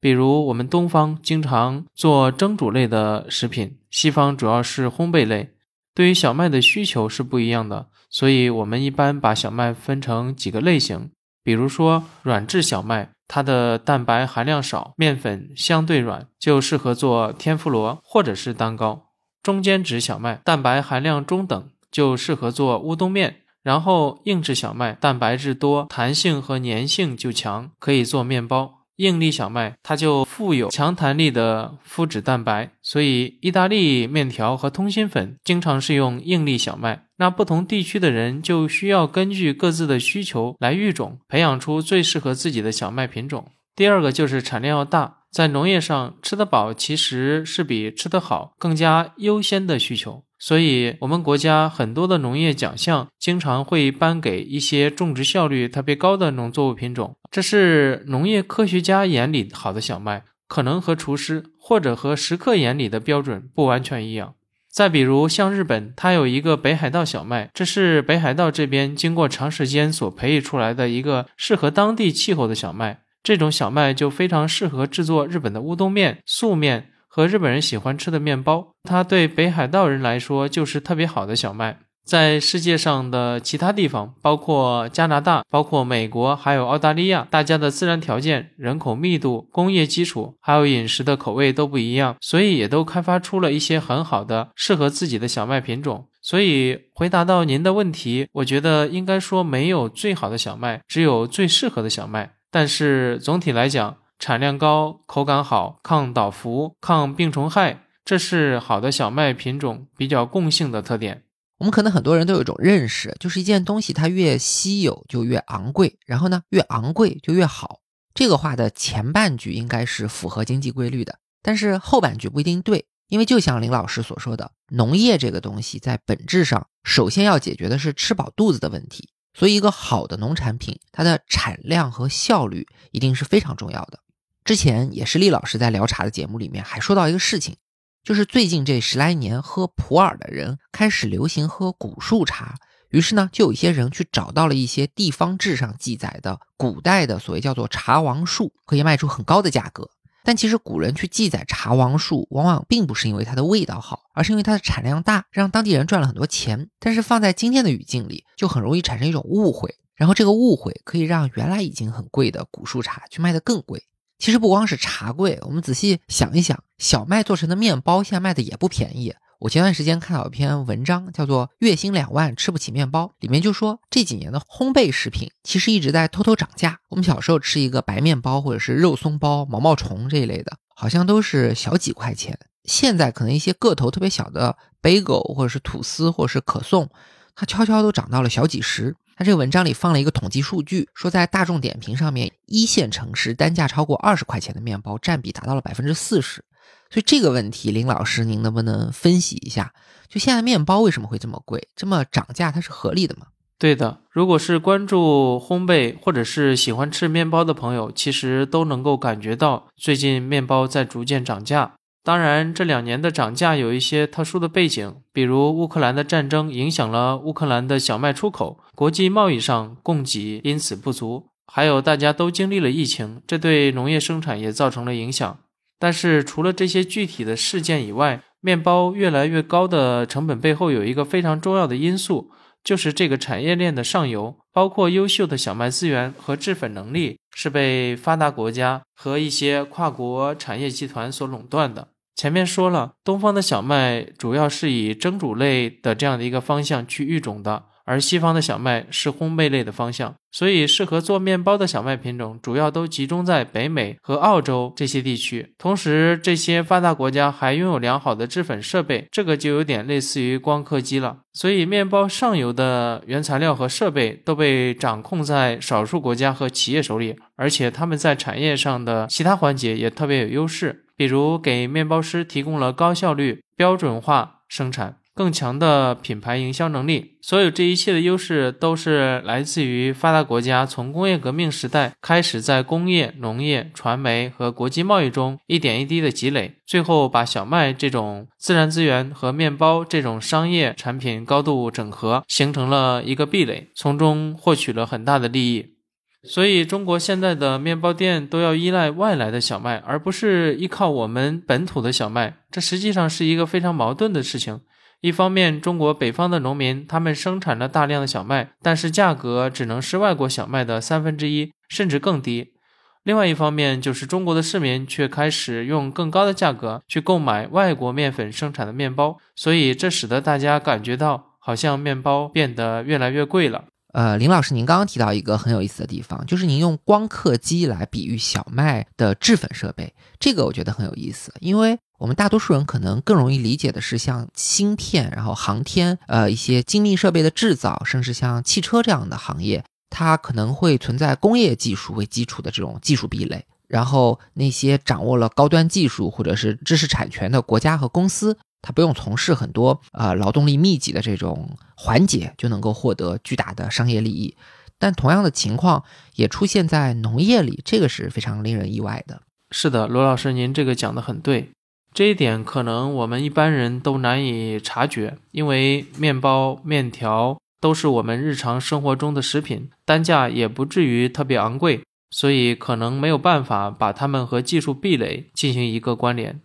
比如，我们东方经常做蒸煮类的食品，西方主要是烘焙类。对于小麦的需求是不一样的，所以我们一般把小麦分成几个类型。比如说软质小麦，它的蛋白含量少，面粉相对软，就适合做天妇罗或者是蛋糕。中间质小麦蛋白含量中等，就适合做乌冬面。然后硬质小麦蛋白质多，弹性和粘性就强，可以做面包。硬粒小麦，它就富有强弹力的麸质蛋白，所以意大利面条和通心粉经常是用硬粒小麦。那不同地区的人就需要根据各自的需求来育种，培养出最适合自己的小麦品种。第二个就是产量要大，在农业上吃得饱其实是比吃得好更加优先的需求。所以，我们国家很多的农业奖项经常会颁给一些种植效率特别高的农作物品种。这是农业科学家眼里好的小麦，可能和厨师或者和食客眼里的标准不完全一样。再比如像日本，它有一个北海道小麦，这是北海道这边经过长时间所培育出来的一个适合当地气候的小麦。这种小麦就非常适合制作日本的乌冬面、素面和日本人喜欢吃的面包。它对北海道人来说就是特别好的小麦。在世界上的其他地方，包括加拿大、包括美国，还有澳大利亚，大家的自然条件、人口密度、工业基础，还有饮食的口味都不一样，所以也都开发出了一些很好的适合自己的小麦品种。所以回答到您的问题，我觉得应该说没有最好的小麦，只有最适合的小麦。但是总体来讲，产量高、口感好、抗倒伏、抗病虫害，这是好的小麦品种比较共性的特点。我们可能很多人都有一种认识，就是一件东西它越稀有就越昂贵，然后呢越昂贵就越好。这个话的前半句应该是符合经济规律的，但是后半句不一定对，因为就像林老师所说的，农业这个东西在本质上首先要解决的是吃饱肚子的问题，所以一个好的农产品，它的产量和效率一定是非常重要的。之前也是厉老师在聊茶的节目里面还说到一个事情。就是最近这十来年，喝普洱的人开始流行喝古树茶，于是呢，就有一些人去找到了一些地方志上记载的古代的所谓叫做茶王树，可以卖出很高的价格。但其实古人去记载茶王树，往往并不是因为它的味道好，而是因为它的产量大，让当地人赚了很多钱。但是放在今天的语境里，就很容易产生一种误会，然后这个误会可以让原来已经很贵的古树茶去卖得更贵。其实不光是茶贵，我们仔细想一想，小麦做成的面包现在卖的也不便宜。我前段时间看到一篇文章，叫做《月薪两万吃不起面包》，里面就说这几年的烘焙食品其实一直在偷偷涨价。我们小时候吃一个白面包或者是肉松包、毛毛虫这一类的，好像都是小几块钱。现在可能一些个头特别小的 bagel 或者是吐司或者是可颂，它悄悄都涨到了小几十。他这个文章里放了一个统计数据，说在大众点评上面，一线城市单价超过二十块钱的面包占比达到了百分之四十。所以这个问题，林老师您能不能分析一下？就现在面包为什么会这么贵，这么涨价，它是合理的吗？对的，如果是关注烘焙或者是喜欢吃面包的朋友，其实都能够感觉到最近面包在逐渐涨价。当然，这两年的涨价有一些特殊的背景，比如乌克兰的战争影响了乌克兰的小麦出口，国际贸易上供给因此不足，还有大家都经历了疫情，这对农业生产也造成了影响。但是除了这些具体的事件以外，面包越来越高的成本背后有一个非常重要的因素，就是这个产业链的上游，包括优秀的小麦资源和制粉能力，是被发达国家和一些跨国产业集团所垄断的。前面说了，东方的小麦主要是以蒸煮类的这样的一个方向去育种的，而西方的小麦是烘焙类的方向，所以适合做面包的小麦品种主要都集中在北美和澳洲这些地区。同时，这些发达国家还拥有良好的制粉设备，这个就有点类似于光刻机了。所以，面包上游的原材料和设备都被掌控在少数国家和企业手里，而且他们在产业上的其他环节也特别有优势。比如给面包师提供了高效率、标准化生产、更强的品牌营销能力。所有这一切的优势都是来自于发达国家从工业革命时代开始，在工业、农业、传媒和国际贸易中一点一滴的积累，最后把小麦这种自然资源和面包这种商业产品高度整合，形成了一个壁垒，从中获取了很大的利益。所以，中国现在的面包店都要依赖外来的小麦，而不是依靠我们本土的小麦。这实际上是一个非常矛盾的事情。一方面，中国北方的农民他们生产了大量的小麦，但是价格只能是外国小麦的三分之一，甚至更低；另外一方面，就是中国的市民却开始用更高的价格去购买外国面粉生产的面包，所以这使得大家感觉到好像面包变得越来越贵了。呃，林老师，您刚刚提到一个很有意思的地方，就是您用光刻机来比喻小麦的制粉设备，这个我觉得很有意思，因为我们大多数人可能更容易理解的是像芯片，然后航天，呃，一些精密设备的制造，甚至像汽车这样的行业，它可能会存在工业技术为基础的这种技术壁垒，然后那些掌握了高端技术或者是知识产权的国家和公司。他不用从事很多呃劳动力密集的这种环节，就能够获得巨大的商业利益。但同样的情况也出现在农业里，这个是非常令人意外的。是的，罗老师，您这个讲的很对。这一点可能我们一般人都难以察觉，因为面包、面条都是我们日常生活中的食品，单价也不至于特别昂贵，所以可能没有办法把它们和技术壁垒进行一个关联。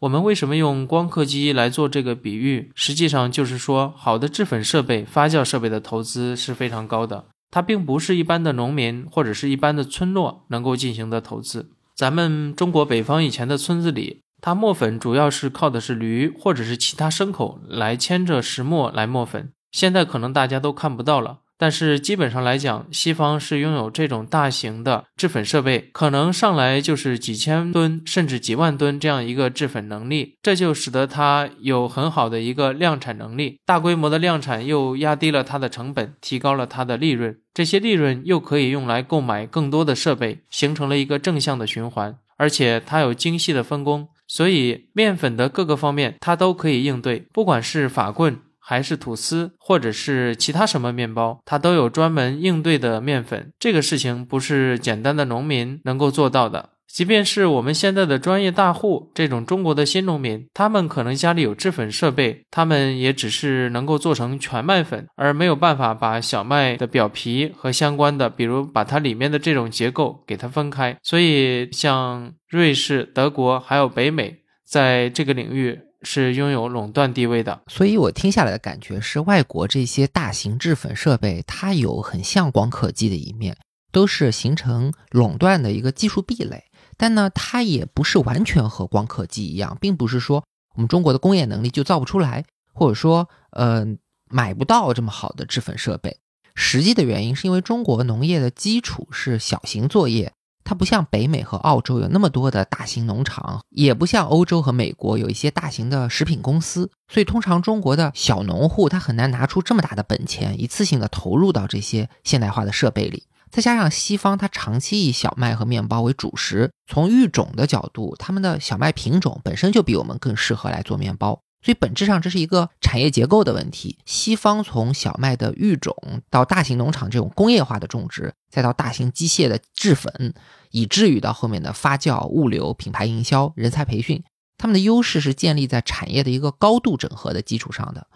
我们为什么用光刻机来做这个比喻？实际上就是说，好的制粉设备、发酵设备的投资是非常高的，它并不是一般的农民或者是一般的村落能够进行的投资。咱们中国北方以前的村子里，它磨粉主要是靠的是驴或者是其他牲口来牵着石磨来磨粉，现在可能大家都看不到了。但是基本上来讲，西方是拥有这种大型的制粉设备，可能上来就是几千吨甚至几万吨这样一个制粉能力，这就使得它有很好的一个量产能力。大规模的量产又压低了它的成本，提高了它的利润，这些利润又可以用来购买更多的设备，形成了一个正向的循环。而且它有精细的分工，所以面粉的各个方面它都可以应对，不管是法棍。还是吐司，或者是其他什么面包，它都有专门应对的面粉。这个事情不是简单的农民能够做到的。即便是我们现在的专业大户，这种中国的新农民，他们可能家里有制粉设备，他们也只是能够做成全麦粉，而没有办法把小麦的表皮和相关的，比如把它里面的这种结构给它分开。所以，像瑞士、德国还有北美，在这个领域。是拥有垄断地位的，所以我听下来的感觉是，外国这些大型制粉设备，它有很像光刻机的一面，都是形成垄断的一个技术壁垒。但呢，它也不是完全和光刻机一样，并不是说我们中国的工业能力就造不出来，或者说呃买不到这么好的制粉设备。实际的原因是因为中国农业的基础是小型作业。它不像北美和澳洲有那么多的大型农场，也不像欧洲和美国有一些大型的食品公司，所以通常中国的小农户他很难拿出这么大的本钱，一次性的投入到这些现代化的设备里。再加上西方它长期以小麦和面包为主食，从育种的角度，他们的小麦品种本身就比我们更适合来做面包。所以本质上这是一个产业结构的问题。西方从小麦的育种到大型农场这种工业化的种植，再到大型机械的制粉，以至于到后面的发酵、物流、品牌营销、人才培训，他们的优势是建立在产业的一个高度整合的基础上的。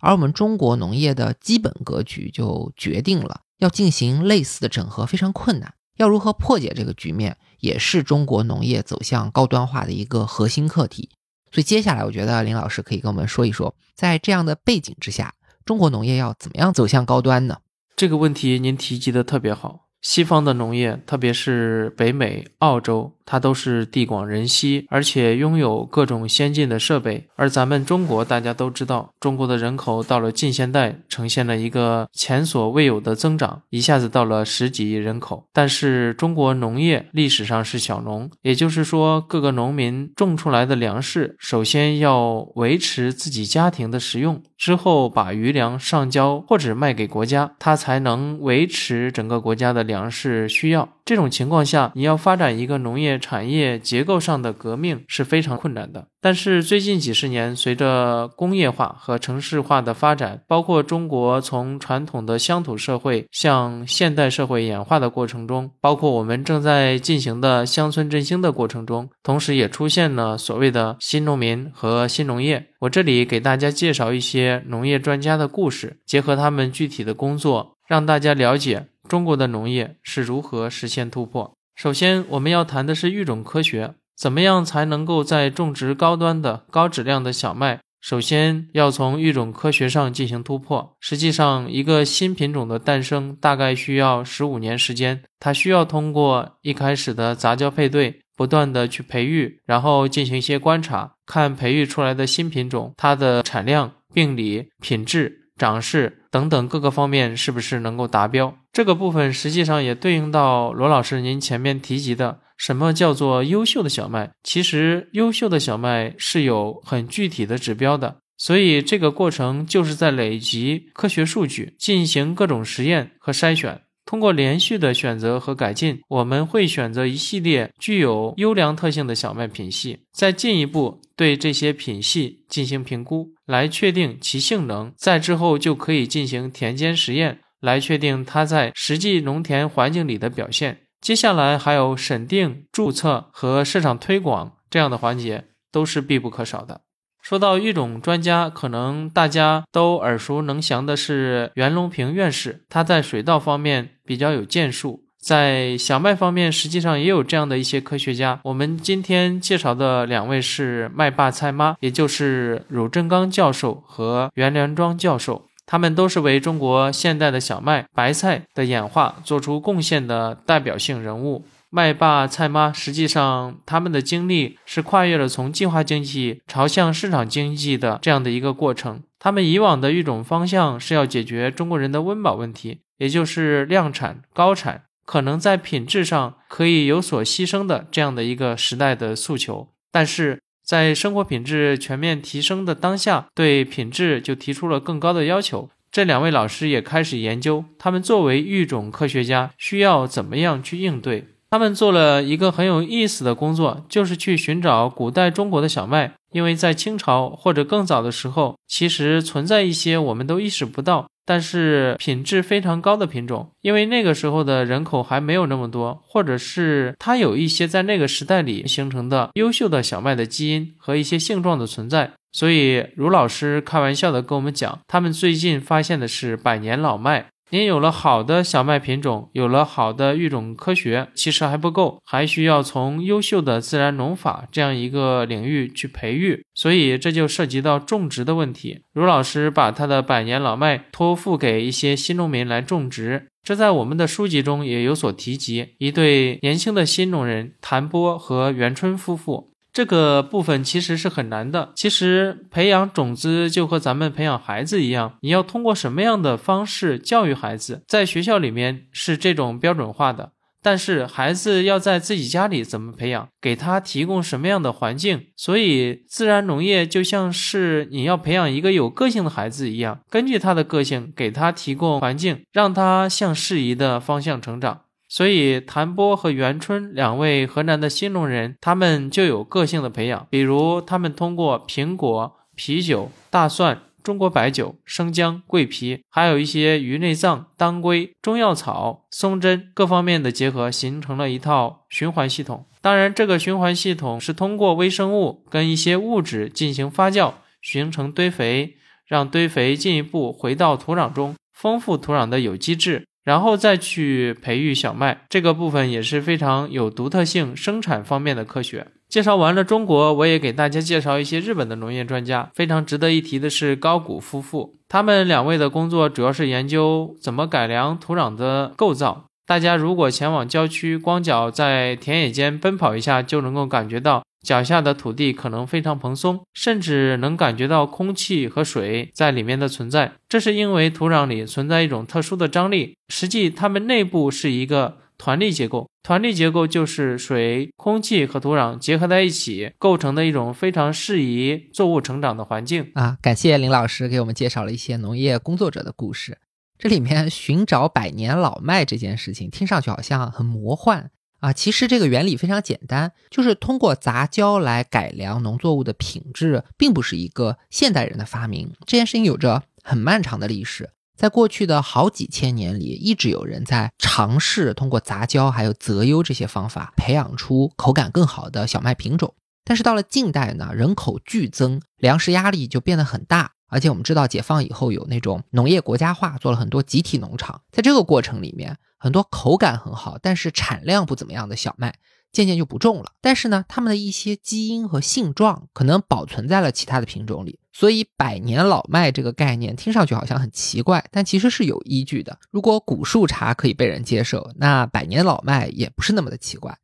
而我们中国农业的基本格局就决定了要进行类似的整合非常困难。要如何破解这个局面，也是中国农业走向高端化的一个核心课题。所以接下来，我觉得林老师可以跟我们说一说，在这样的背景之下，中国农业要怎么样走向高端呢？这个问题您提及的特别好。西方的农业，特别是北美、澳洲。它都是地广人稀，而且拥有各种先进的设备。而咱们中国，大家都知道，中国的人口到了近现代呈现了一个前所未有的增长，一下子到了十几亿人口。但是中国农业历史上是小农，也就是说，各个农民种出来的粮食，首先要维持自己家庭的食用，之后把余粮上交或者卖给国家，它才能维持整个国家的粮食需要。这种情况下，你要发展一个农业产业结构上的革命是非常困难的。但是最近几十年，随着工业化和城市化的发展，包括中国从传统的乡土社会向现代社会演化的过程中，包括我们正在进行的乡村振兴的过程中，同时也出现了所谓的新农民和新农业。我这里给大家介绍一些农业专家的故事，结合他们具体的工作，让大家了解。中国的农业是如何实现突破？首先，我们要谈的是育种科学，怎么样才能够在种植高端的、高质量的小麦？首先要从育种科学上进行突破。实际上，一个新品种的诞生大概需要十五年时间，它需要通过一开始的杂交配对，不断的去培育，然后进行一些观察，看培育出来的新品种它的产量、病理、品质。长势等等各个方面是不是能够达标？这个部分实际上也对应到罗老师您前面提及的，什么叫做优秀的小麦？其实优秀的小麦是有很具体的指标的，所以这个过程就是在累积科学数据，进行各种实验和筛选。通过连续的选择和改进，我们会选择一系列具有优良特性的小麦品系，再进一步对这些品系进行评估，来确定其性能。再之后就可以进行田间实验，来确定它在实际农田环境里的表现。接下来还有审定、注册和市场推广这样的环节。都是必不可少的。说到育种专家，可能大家都耳熟能详的是袁隆平院士，他在水稻方面比较有建树，在小麦方面实际上也有这样的一些科学家。我们今天介绍的两位是麦霸菜妈，也就是汝振刚教授和袁良庄教授，他们都是为中国现代的小麦、白菜的演化做出贡献的代表性人物。麦霸菜妈，实际上他们的经历是跨越了从计划经济朝向市场经济的这样的一个过程。他们以往的育种方向是要解决中国人的温饱问题，也就是量产高产，可能在品质上可以有所牺牲的这样的一个时代的诉求。但是在生活品质全面提升的当下，对品质就提出了更高的要求。这两位老师也开始研究，他们作为育种科学家，需要怎么样去应对。他们做了一个很有意思的工作，就是去寻找古代中国的小麦，因为在清朝或者更早的时候，其实存在一些我们都意识不到，但是品质非常高的品种。因为那个时候的人口还没有那么多，或者是它有一些在那个时代里形成的优秀的小麦的基因和一些性状的存在，所以卢老师开玩笑的跟我们讲，他们最近发现的是百年老麦。您有了好的小麦品种，有了好的育种科学，其实还不够，还需要从优秀的自然农法这样一个领域去培育。所以这就涉及到种植的问题。卢老师把他的百年老麦托付给一些新农民来种植，这在我们的书籍中也有所提及。一对年轻的新农人谭波和袁春夫妇。这个部分其实是很难的。其实培养种子就和咱们培养孩子一样，你要通过什么样的方式教育孩子，在学校里面是这种标准化的，但是孩子要在自己家里怎么培养，给他提供什么样的环境。所以自然农业就像是你要培养一个有个性的孩子一样，根据他的个性给他提供环境，让他向适宜的方向成长。所以，谭波和袁春两位河南的新农人，他们就有个性的培养。比如，他们通过苹果、啤酒、大蒜、中国白酒、生姜、桂皮，还有一些鱼内脏、当归、中药草、松针各方面的结合，形成了一套循环系统。当然，这个循环系统是通过微生物跟一些物质进行发酵，形成堆肥，让堆肥进一步回到土壤中，丰富土壤的有机质。然后再去培育小麦，这个部分也是非常有独特性，生产方面的科学。介绍完了中国，我也给大家介绍一些日本的农业专家。非常值得一提的是高谷夫妇，他们两位的工作主要是研究怎么改良土壤的构造。大家如果前往郊区，光脚在田野间奔跑一下，就能够感觉到。脚下的土地可能非常蓬松，甚至能感觉到空气和水在里面的存在。这是因为土壤里存在一种特殊的张力，实际它们内部是一个团粒结构。团粒结构就是水、空气和土壤结合在一起构成的一种非常适宜作物成长的环境啊！感谢林老师给我们介绍了一些农业工作者的故事。这里面寻找百年老麦这件事情，听上去好像很魔幻。啊，其实这个原理非常简单，就是通过杂交来改良农作物的品质，并不是一个现代人的发明。这件事情有着很漫长的历史，在过去的好几千年里，一直有人在尝试通过杂交还有择优这些方法，培养出口感更好的小麦品种。但是到了近代呢，人口剧增，粮食压力就变得很大。而且我们知道，解放以后有那种农业国家化，做了很多集体农场。在这个过程里面，很多口感很好，但是产量不怎么样的小麦，渐渐就不种了。但是呢，它们的一些基因和性状可能保存在了其他的品种里。所以，百年老麦这个概念听上去好像很奇怪，但其实是有依据的。如果古树茶可以被人接受，那百年老麦也不是那么的奇怪。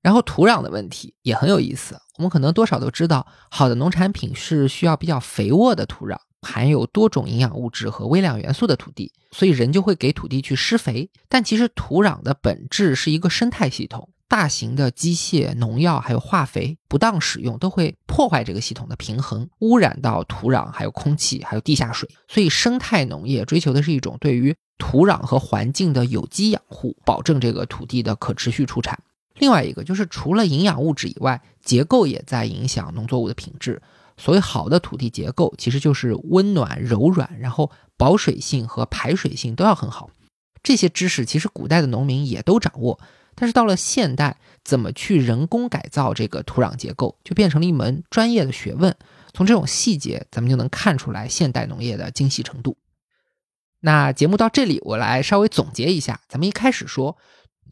然后，土壤的问题也很有意思。我们可能多少都知道，好的农产品是需要比较肥沃的土壤。含有多种营养物质和微量元素的土地，所以人就会给土地去施肥。但其实土壤的本质是一个生态系统，大型的机械、农药还有化肥不当使用，都会破坏这个系统的平衡，污染到土壤、还有空气、还有地下水。所以生态农业追求的是一种对于土壤和环境的有机养护，保证这个土地的可持续出产。另外一个就是除了营养物质以外，结构也在影响农作物的品质。所谓好的土地结构，其实就是温暖、柔软，然后保水性和排水性都要很好。这些知识其实古代的农民也都掌握，但是到了现代，怎么去人工改造这个土壤结构，就变成了一门专业的学问。从这种细节，咱们就能看出来现代农业的精细程度。那节目到这里，我来稍微总结一下。咱们一开始说，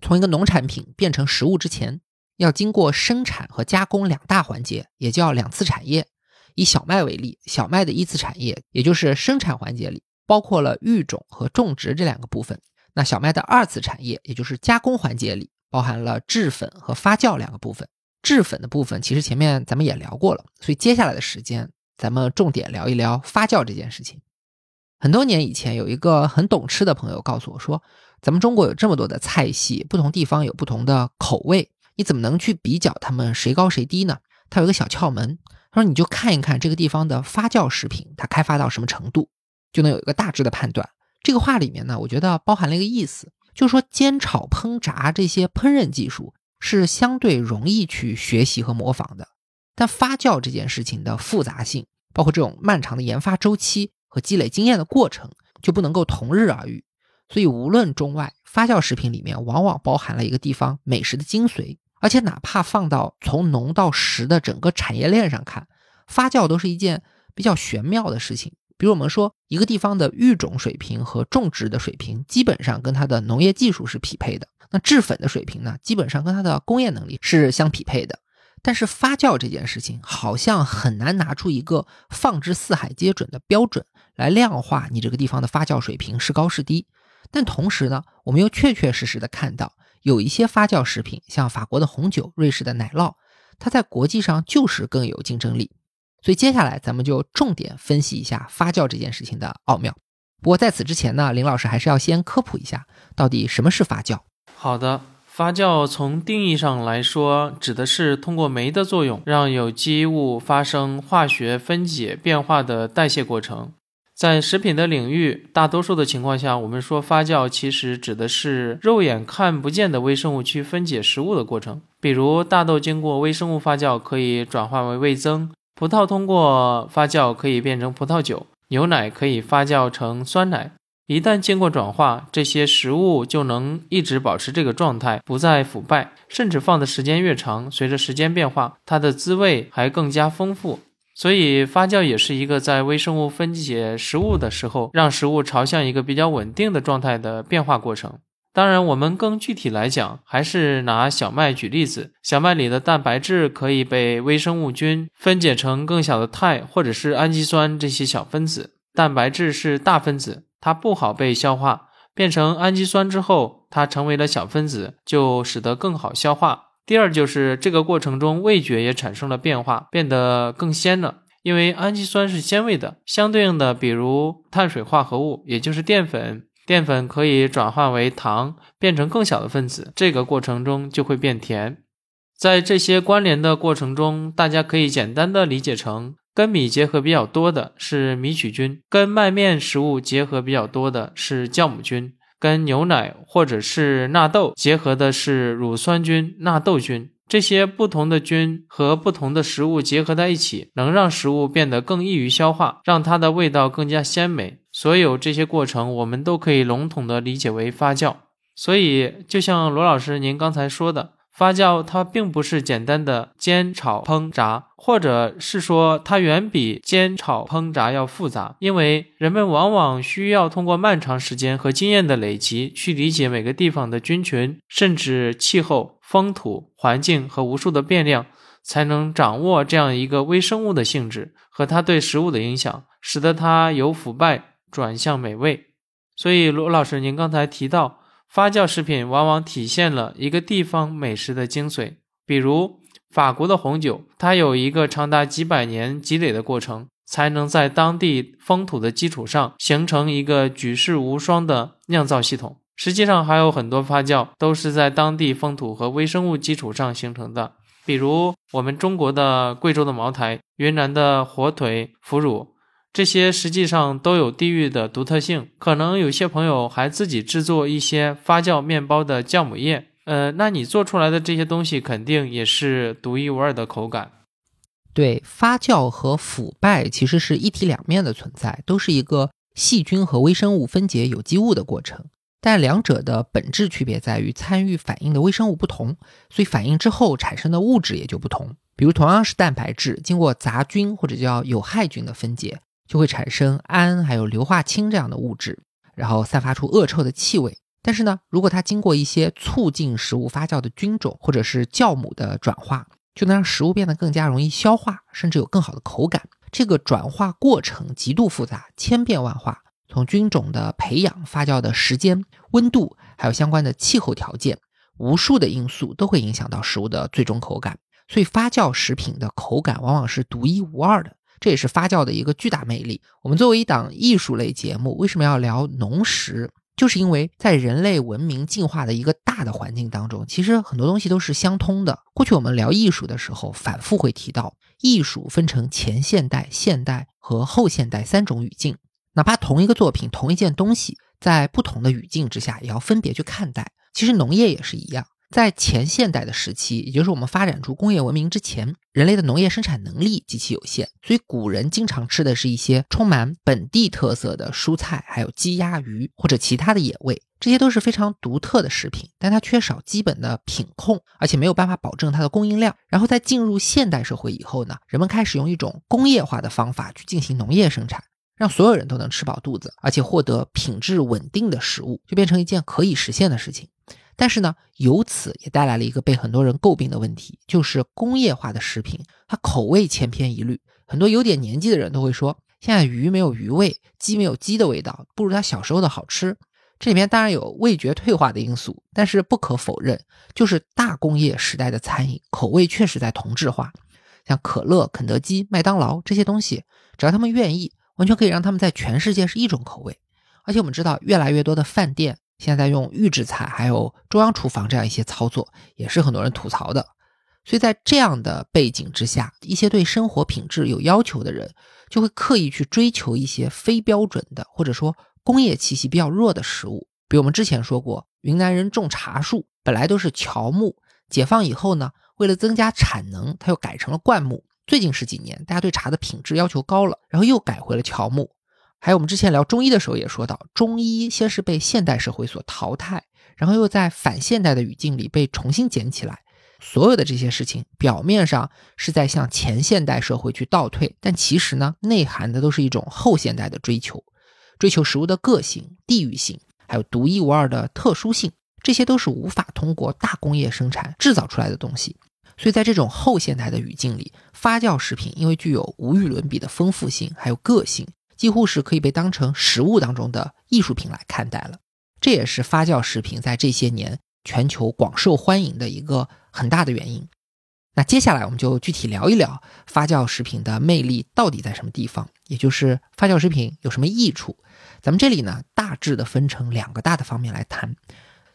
从一个农产品变成食物之前，要经过生产和加工两大环节，也叫两次产业。以小麦为例，小麦的一次产业，也就是生产环节里，包括了育种和种植这两个部分。那小麦的二次产业，也就是加工环节里，包含了制粉和发酵两个部分。制粉的部分其实前面咱们也聊过了，所以接下来的时间咱们重点聊一聊发酵这件事情。很多年以前，有一个很懂吃的朋友告诉我说，咱们中国有这么多的菜系，不同地方有不同的口味，你怎么能去比较他们谁高谁低呢？他有一个小窍门，他说你就看一看这个地方的发酵食品，它开发到什么程度，就能有一个大致的判断。这个话里面呢，我觉得包含了一个意思，就是说煎炒烹炸这些烹饪技术。是相对容易去学习和模仿的，但发酵这件事情的复杂性，包括这种漫长的研发周期和积累经验的过程，就不能够同日而语。所以，无论中外，发酵食品里面往往包含了一个地方美食的精髓。而且，哪怕放到从农到食的整个产业链上看，发酵都是一件比较玄妙的事情。比如，我们说一个地方的育种水平和种植的水平，基本上跟它的农业技术是匹配的。那制粉的水平呢，基本上跟它的工业能力是相匹配的。但是发酵这件事情，好像很难拿出一个放之四海皆准的标准来量化你这个地方的发酵水平是高是低。但同时呢，我们又确确实实的看到，有一些发酵食品，像法国的红酒、瑞士的奶酪，它在国际上就是更有竞争力。所以接下来咱们就重点分析一下发酵这件事情的奥妙。不过在此之前呢，林老师还是要先科普一下，到底什么是发酵。好的，发酵从定义上来说，指的是通过酶的作用，让有机物发生化学分解变化的代谢过程。在食品的领域，大多数的情况下，我们说发酵其实指的是肉眼看不见的微生物去分解食物的过程。比如大豆经过微生物发酵可以转化为味增，葡萄通过发酵可以变成葡萄酒，牛奶可以发酵成酸奶。一旦经过转化，这些食物就能一直保持这个状态，不再腐败，甚至放的时间越长，随着时间变化，它的滋味还更加丰富。所以，发酵也是一个在微生物分解食物的时候，让食物朝向一个比较稳定的状态的变化过程。当然，我们更具体来讲，还是拿小麦举例子，小麦里的蛋白质可以被微生物菌分解成更小的肽或者是氨基酸这些小分子。蛋白质是大分子。它不好被消化，变成氨基酸之后，它成为了小分子，就使得更好消化。第二就是这个过程中味觉也产生了变化，变得更鲜了，因为氨基酸是鲜味的。相对应的，比如碳水化合物，也就是淀粉，淀粉可以转化为糖，变成更小的分子，这个过程中就会变甜。在这些关联的过程中，大家可以简单的理解成。跟米结合比较多的是米曲菌，跟麦面食物结合比较多的是酵母菌，跟牛奶或者是纳豆结合的是乳酸菌、纳豆菌。这些不同的菌和不同的食物结合在一起，能让食物变得更易于消化，让它的味道更加鲜美。所有这些过程，我们都可以笼统的理解为发酵。所以，就像罗老师您刚才说的。发酵它并不是简单的煎炒烹炸，或者是说它远比煎炒烹炸要复杂，因为人们往往需要通过漫长时间和经验的累积去理解每个地方的菌群，甚至气候、风土环境和无数的变量，才能掌握这样一个微生物的性质和它对食物的影响，使得它由腐败转向美味。所以罗老师，您刚才提到。发酵食品往往体现了一个地方美食的精髓，比如法国的红酒，它有一个长达几百年积累的过程，才能在当地风土的基础上形成一个举世无双的酿造系统。实际上，还有很多发酵都是在当地风土和微生物基础上形成的，比如我们中国的贵州的茅台、云南的火腿、腐乳。这些实际上都有地域的独特性，可能有些朋友还自己制作一些发酵面包的酵母液，呃，那你做出来的这些东西肯定也是独一无二的口感。对，发酵和腐败其实是一体两面的存在，都是一个细菌和微生物分解有机物的过程。但两者的本质区别在于参与反应的微生物不同，所以反应之后产生的物质也就不同。比如同样是蛋白质，经过杂菌或者叫有害菌的分解，就会产生氨还有硫化氢这样的物质，然后散发出恶臭的气味。但是呢，如果它经过一些促进食物发酵的菌种或者是酵母的转化，就能让食物变得更加容易消化，甚至有更好的口感。这个转化过程极度复杂，千变万化，从菌种的培养、发酵的时间、温度，还有相关的气候条件，无数的因素都会影响到食物的最终口感。所以，发酵食品的口感往往是独一无二的，这也是发酵的一个巨大魅力。我们作为一档艺术类节目，为什么要聊农食？就是因为在人类文明进化的一个大的环境当中，其实很多东西都是相通的。过去我们聊艺术的时候，反复会提到，艺术分成前现代、现代和后现代三种语境。哪怕同一个作品、同一件东西，在不同的语境之下，也要分别去看待。其实农业也是一样。在前现代的时期，也就是我们发展出工业文明之前，人类的农业生产能力极其有限，所以古人经常吃的是一些充满本地特色的蔬菜，还有鸡鸭鱼或者其他的野味，这些都是非常独特的食品，但它缺少基本的品控，而且没有办法保证它的供应量。然后在进入现代社会以后呢，人们开始用一种工业化的方法去进行农业生产，让所有人都能吃饱肚子，而且获得品质稳定的食物，就变成一件可以实现的事情。但是呢，由此也带来了一个被很多人诟病的问题，就是工业化的食品，它口味千篇一律。很多有点年纪的人都会说，现在鱼没有鱼味，鸡没有鸡的味道，不如他小时候的好吃。这里面当然有味觉退化的因素，但是不可否认，就是大工业时代的餐饮口味确实在同质化。像可乐、肯德基、麦当劳这些东西，只要他们愿意，完全可以让他们在全世界是一种口味。而且我们知道，越来越多的饭店。现在用预制菜，还有中央厨房这样一些操作，也是很多人吐槽的。所以在这样的背景之下，一些对生活品质有要求的人，就会刻意去追求一些非标准的，或者说工业气息比较弱的食物。比如我们之前说过，云南人种茶树本来都是乔木，解放以后呢，为了增加产能，它又改成了灌木。最近十几年，大家对茶的品质要求高了，然后又改回了乔木。还有我们之前聊中医的时候也说到，中医先是被现代社会所淘汰，然后又在反现代的语境里被重新捡起来。所有的这些事情，表面上是在向前现代社会去倒退，但其实呢，内涵的都是一种后现代的追求，追求食物的个性、地域性，还有独一无二的特殊性，这些都是无法通过大工业生产制造出来的东西。所以在这种后现代的语境里，发酵食品因为具有无与伦比的丰富性，还有个性。几乎是可以被当成食物当中的艺术品来看待了，这也是发酵食品在这些年全球广受欢迎的一个很大的原因。那接下来我们就具体聊一聊发酵食品的魅力到底在什么地方，也就是发酵食品有什么益处。咱们这里呢大致的分成两个大的方面来谈。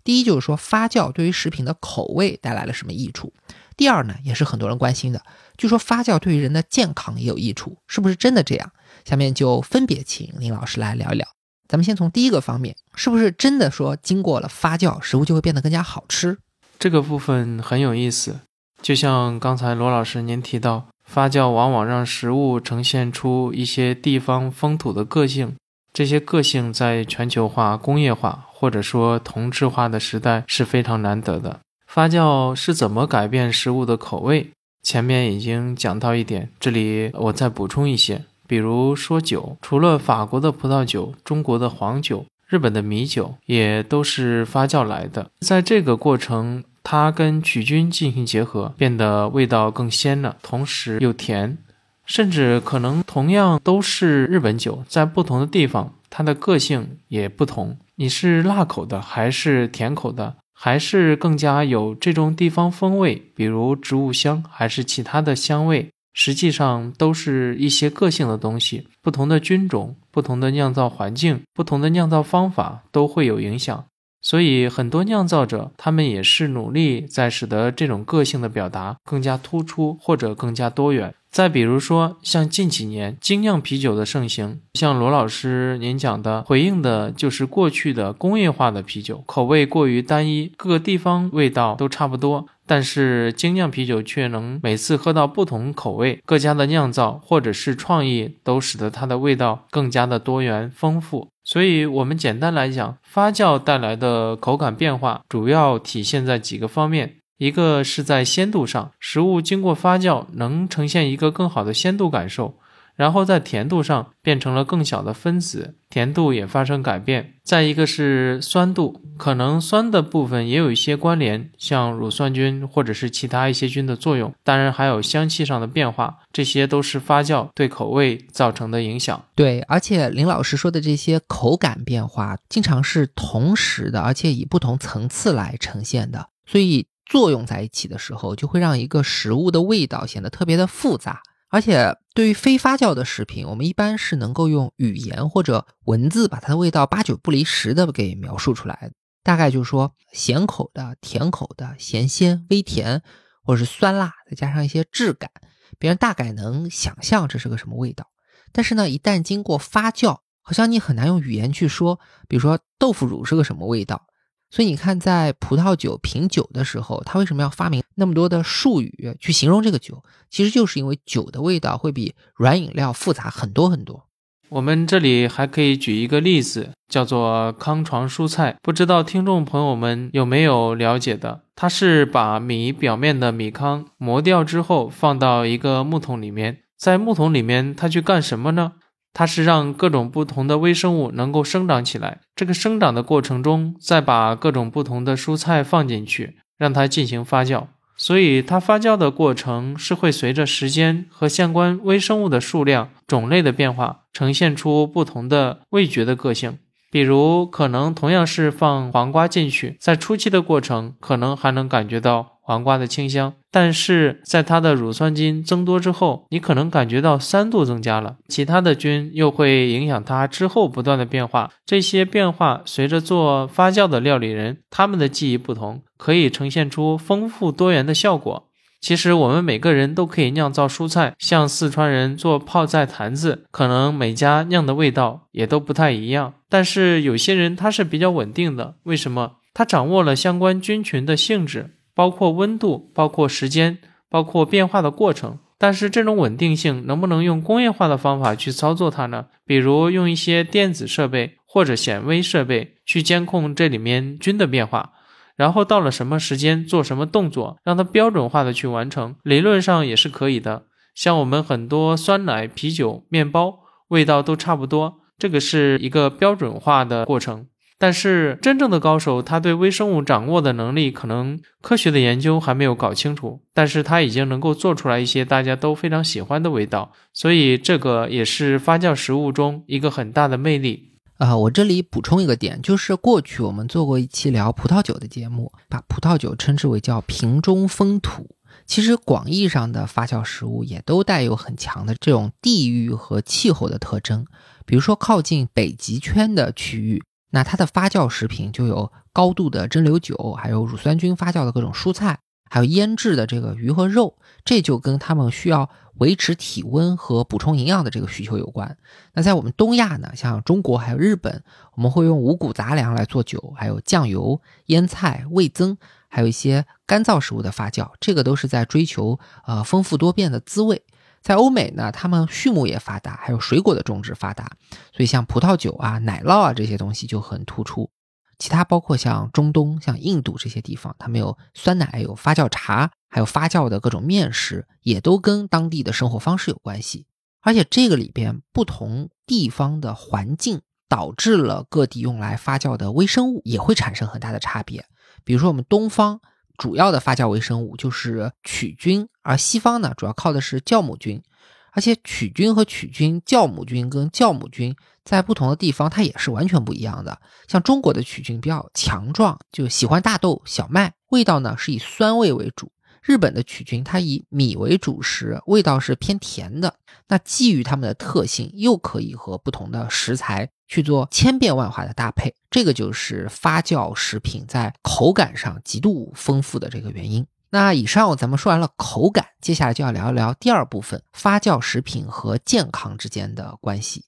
第一就是说发酵对于食品的口味带来了什么益处。第二呢也是很多人关心的，据说发酵对于人的健康也有益处，是不是真的这样？下面就分别请林老师来聊一聊。咱们先从第一个方面，是不是真的说经过了发酵，食物就会变得更加好吃？这个部分很有意思。就像刚才罗老师您提到，发酵往往让食物呈现出一些地方风土的个性，这些个性在全球化、工业化或者说同质化的时代是非常难得的。发酵是怎么改变食物的口味？前面已经讲到一点，这里我再补充一些。比如说酒，除了法国的葡萄酒、中国的黄酒、日本的米酒，也都是发酵来的。在这个过程，它跟曲菌进行结合，变得味道更鲜了，同时又甜。甚至可能同样都是日本酒，在不同的地方，它的个性也不同。你是辣口的，还是甜口的，还是更加有这种地方风味，比如植物香，还是其他的香味？实际上都是一些个性的东西，不同的菌种、不同的酿造环境、不同的酿造方法都会有影响。所以很多酿造者，他们也是努力在使得这种个性的表达更加突出或者更加多元。再比如说，像近几年精酿啤酒的盛行，像罗老师您讲的，回应的就是过去的工业化的啤酒，口味过于单一，各个地方味道都差不多。但是精酿啤酒却能每次喝到不同口味，各家的酿造或者是创意都使得它的味道更加的多元丰富。所以，我们简单来讲，发酵带来的口感变化主要体现在几个方面。一个是在鲜度上，食物经过发酵能呈现一个更好的鲜度感受；然后在甜度上变成了更小的分子，甜度也发生改变。再一个是酸度，可能酸的部分也有一些关联，像乳酸菌或者是其他一些菌的作用。当然还有香气上的变化，这些都是发酵对口味造成的影响。对，而且林老师说的这些口感变化，经常是同时的，而且以不同层次来呈现的，所以。作用在一起的时候，就会让一个食物的味道显得特别的复杂。而且，对于非发酵的食品，我们一般是能够用语言或者文字把它的味道八九不离十的给描述出来。大概就是说，咸口的、甜口的、咸鲜、微甜，或者是酸辣，再加上一些质感，别人大概能想象这是个什么味道。但是呢，一旦经过发酵，好像你很难用语言去说，比如说豆腐乳是个什么味道。所以你看，在葡萄酒品酒的时候，他为什么要发明那么多的术语去形容这个酒？其实就是因为酒的味道会比软饮料复杂很多很多。我们这里还可以举一个例子，叫做康床蔬菜，不知道听众朋友们有没有了解的？它是把米表面的米糠磨掉之后，放到一个木桶里面，在木桶里面，它去干什么呢？它是让各种不同的微生物能够生长起来。这个生长的过程中，再把各种不同的蔬菜放进去，让它进行发酵。所以，它发酵的过程是会随着时间和相关微生物的数量、种类的变化，呈现出不同的味觉的个性。比如，可能同样是放黄瓜进去，在初期的过程，可能还能感觉到。黄瓜的清香，但是在它的乳酸菌增多之后，你可能感觉到酸度增加了。其他的菌又会影响它之后不断的变化。这些变化随着做发酵的料理人，他们的记忆不同，可以呈现出丰富多元的效果。其实我们每个人都可以酿造蔬菜，像四川人做泡菜坛子，可能每家酿的味道也都不太一样。但是有些人他是比较稳定的，为什么？他掌握了相关菌群的性质。包括温度，包括时间，包括变化的过程。但是这种稳定性能不能用工业化的方法去操作它呢？比如用一些电子设备或者显微设备去监控这里面菌的变化，然后到了什么时间做什么动作，让它标准化的去完成。理论上也是可以的。像我们很多酸奶、啤酒、面包，味道都差不多，这个是一个标准化的过程。但是真正的高手，他对微生物掌握的能力，可能科学的研究还没有搞清楚。但是他已经能够做出来一些大家都非常喜欢的味道，所以这个也是发酵食物中一个很大的魅力啊。我这里补充一个点，就是过去我们做过一期聊葡萄酒的节目，把葡萄酒称之为叫瓶中风土。其实广义上的发酵食物也都带有很强的这种地域和气候的特征，比如说靠近北极圈的区域。那它的发酵食品就有高度的蒸馏酒，还有乳酸菌发酵的各种蔬菜，还有腌制的这个鱼和肉，这就跟他们需要维持体温和补充营养的这个需求有关。那在我们东亚呢，像中国还有日本，我们会用五谷杂粮来做酒，还有酱油、腌菜、味增，还有一些干燥食物的发酵，这个都是在追求呃丰富多变的滋味。在欧美呢，他们畜牧业发达，还有水果的种植发达，所以像葡萄酒啊、奶酪啊这些东西就很突出。其他包括像中东、像印度这些地方，他们有酸奶、有发酵茶，还有发酵的各种面食，也都跟当地的生活方式有关系。而且这个里边不同地方的环境，导致了各地用来发酵的微生物也会产生很大的差别。比如说我们东方。主要的发酵微生物就是曲菌，而西方呢，主要靠的是酵母菌。而且曲菌和曲菌、酵母菌跟酵母菌在不同的地方，它也是完全不一样的。像中国的曲菌比较强壮，就喜欢大豆、小麦，味道呢是以酸味为主。日本的曲菌它以米为主食，味道是偏甜的。那基于它们的特性，又可以和不同的食材去做千变万化的搭配，这个就是发酵食品在口感上极度丰富的这个原因。那以上咱们说完了口感，接下来就要聊一聊第二部分发酵食品和健康之间的关系。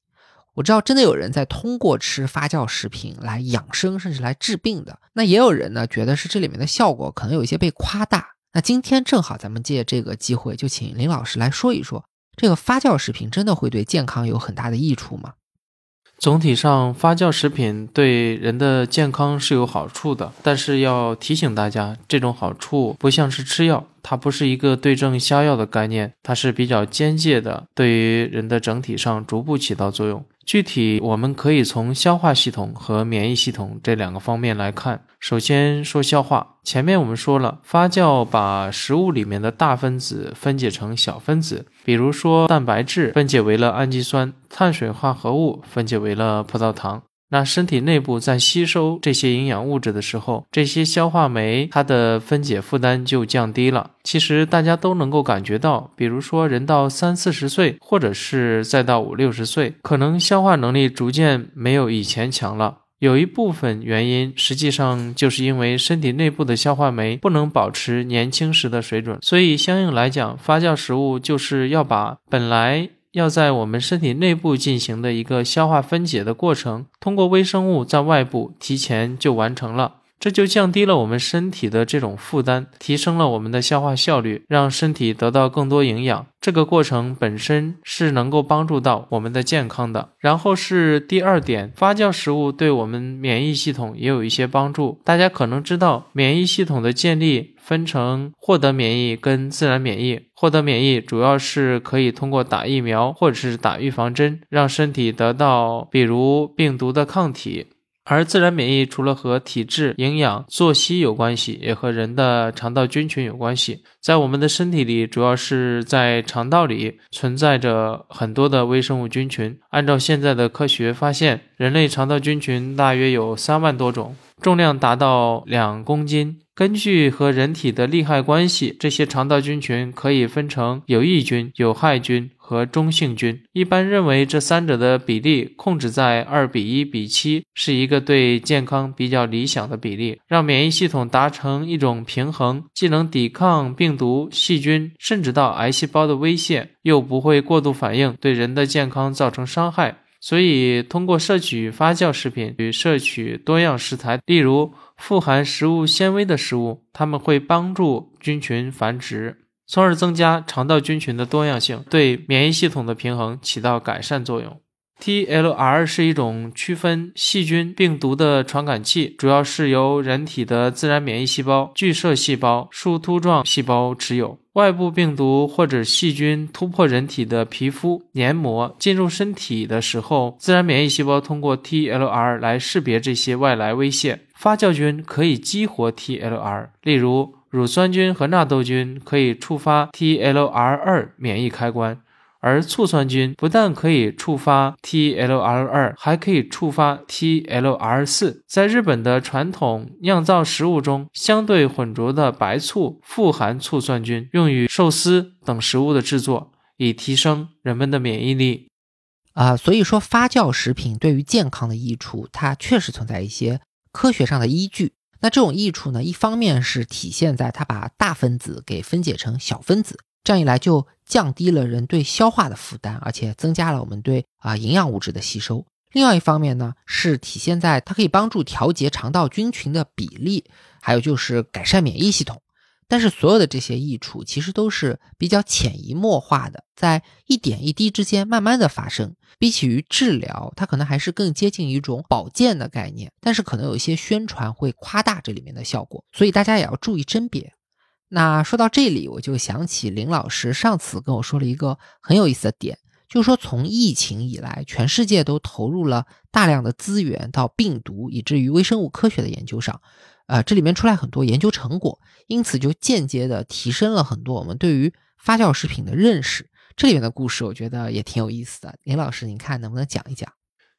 我知道真的有人在通过吃发酵食品来养生，甚至来治病的。那也有人呢觉得是这里面的效果可能有一些被夸大。那今天正好咱们借这个机会，就请林老师来说一说，这个发酵食品真的会对健康有很大的益处吗？总体上，发酵食品对人的健康是有好处的，但是要提醒大家，这种好处不像是吃药，它不是一个对症下药的概念，它是比较间接的，对于人的整体上逐步起到作用。具体我们可以从消化系统和免疫系统这两个方面来看。首先说消化，前面我们说了，发酵把食物里面的大分子分解成小分子，比如说蛋白质分解为了氨基酸，碳水化合物分解为了葡萄糖。那身体内部在吸收这些营养物质的时候，这些消化酶它的分解负担就降低了。其实大家都能够感觉到，比如说人到三四十岁，或者是再到五六十岁，可能消化能力逐渐没有以前强了。有一部分原因，实际上就是因为身体内部的消化酶不能保持年轻时的水准，所以相应来讲，发酵食物就是要把本来。要在我们身体内部进行的一个消化分解的过程，通过微生物在外部提前就完成了，这就降低了我们身体的这种负担，提升了我们的消化效率，让身体得到更多营养。这个过程本身是能够帮助到我们的健康的。然后是第二点，发酵食物对我们免疫系统也有一些帮助。大家可能知道，免疫系统的建立分成获得免疫跟自然免疫。获得免疫主要是可以通过打疫苗或者是打预防针，让身体得到比如病毒的抗体。而自然免疫除了和体质、营养、作息有关系，也和人的肠道菌群有关系。在我们的身体里，主要是在肠道里存在着很多的微生物菌群。按照现在的科学发现，人类肠道菌群大约有三万多种，重量达到两公斤。根据和人体的利害关系，这些肠道菌群可以分成有益菌、有害菌。和中性菌，一般认为这三者的比例控制在二比一比七，是一个对健康比较理想的比例，让免疫系统达成一种平衡，既能抵抗病毒、细菌，甚至到癌细胞的威胁，又不会过度反应，对人的健康造成伤害。所以，通过摄取发酵食品与摄取多样食材，例如富含食物纤维的食物，它们会帮助菌群繁殖。从而增加肠道菌群的多样性，对免疫系统的平衡起到改善作用。TLR 是一种区分细菌、病毒的传感器，主要是由人体的自然免疫细胞、巨噬细胞、树突状细胞持有。外部病毒或者细菌突破人体的皮肤黏膜进入身体的时候，自然免疫细胞通过 TLR 来识别这些外来威胁。发酵菌可以激活 TLR，例如。乳酸菌和纳豆菌可以触发 TLR2 免疫开关，而醋酸菌不但可以触发 TLR2，还可以触发 TLR4。在日本的传统酿造食物中，相对混浊的白醋富含醋酸菌，用于寿司等食物的制作，以提升人们的免疫力。啊，所以说发酵食品对于健康的益处，它确实存在一些科学上的依据。那这种益处呢，一方面是体现在它把大分子给分解成小分子，这样一来就降低了人对消化的负担，而且增加了我们对啊营养物质的吸收。另外一方面呢，是体现在它可以帮助调节肠道菌群的比例，还有就是改善免疫系统。但是所有的这些益处其实都是比较潜移默化的，在一点一滴之间慢慢的发生。比起于治疗，它可能还是更接近一种保健的概念。但是可能有一些宣传会夸大这里面的效果，所以大家也要注意甄别。那说到这里，我就想起林老师上次跟我说了一个很有意思的点，就是说从疫情以来，全世界都投入了大量的资源到病毒以至于微生物科学的研究上。呃，这里面出来很多研究成果，因此就间接的提升了很多我们对于发酵食品的认识。这里面的故事，我觉得也挺有意思的。林老师，您看能不能讲一讲？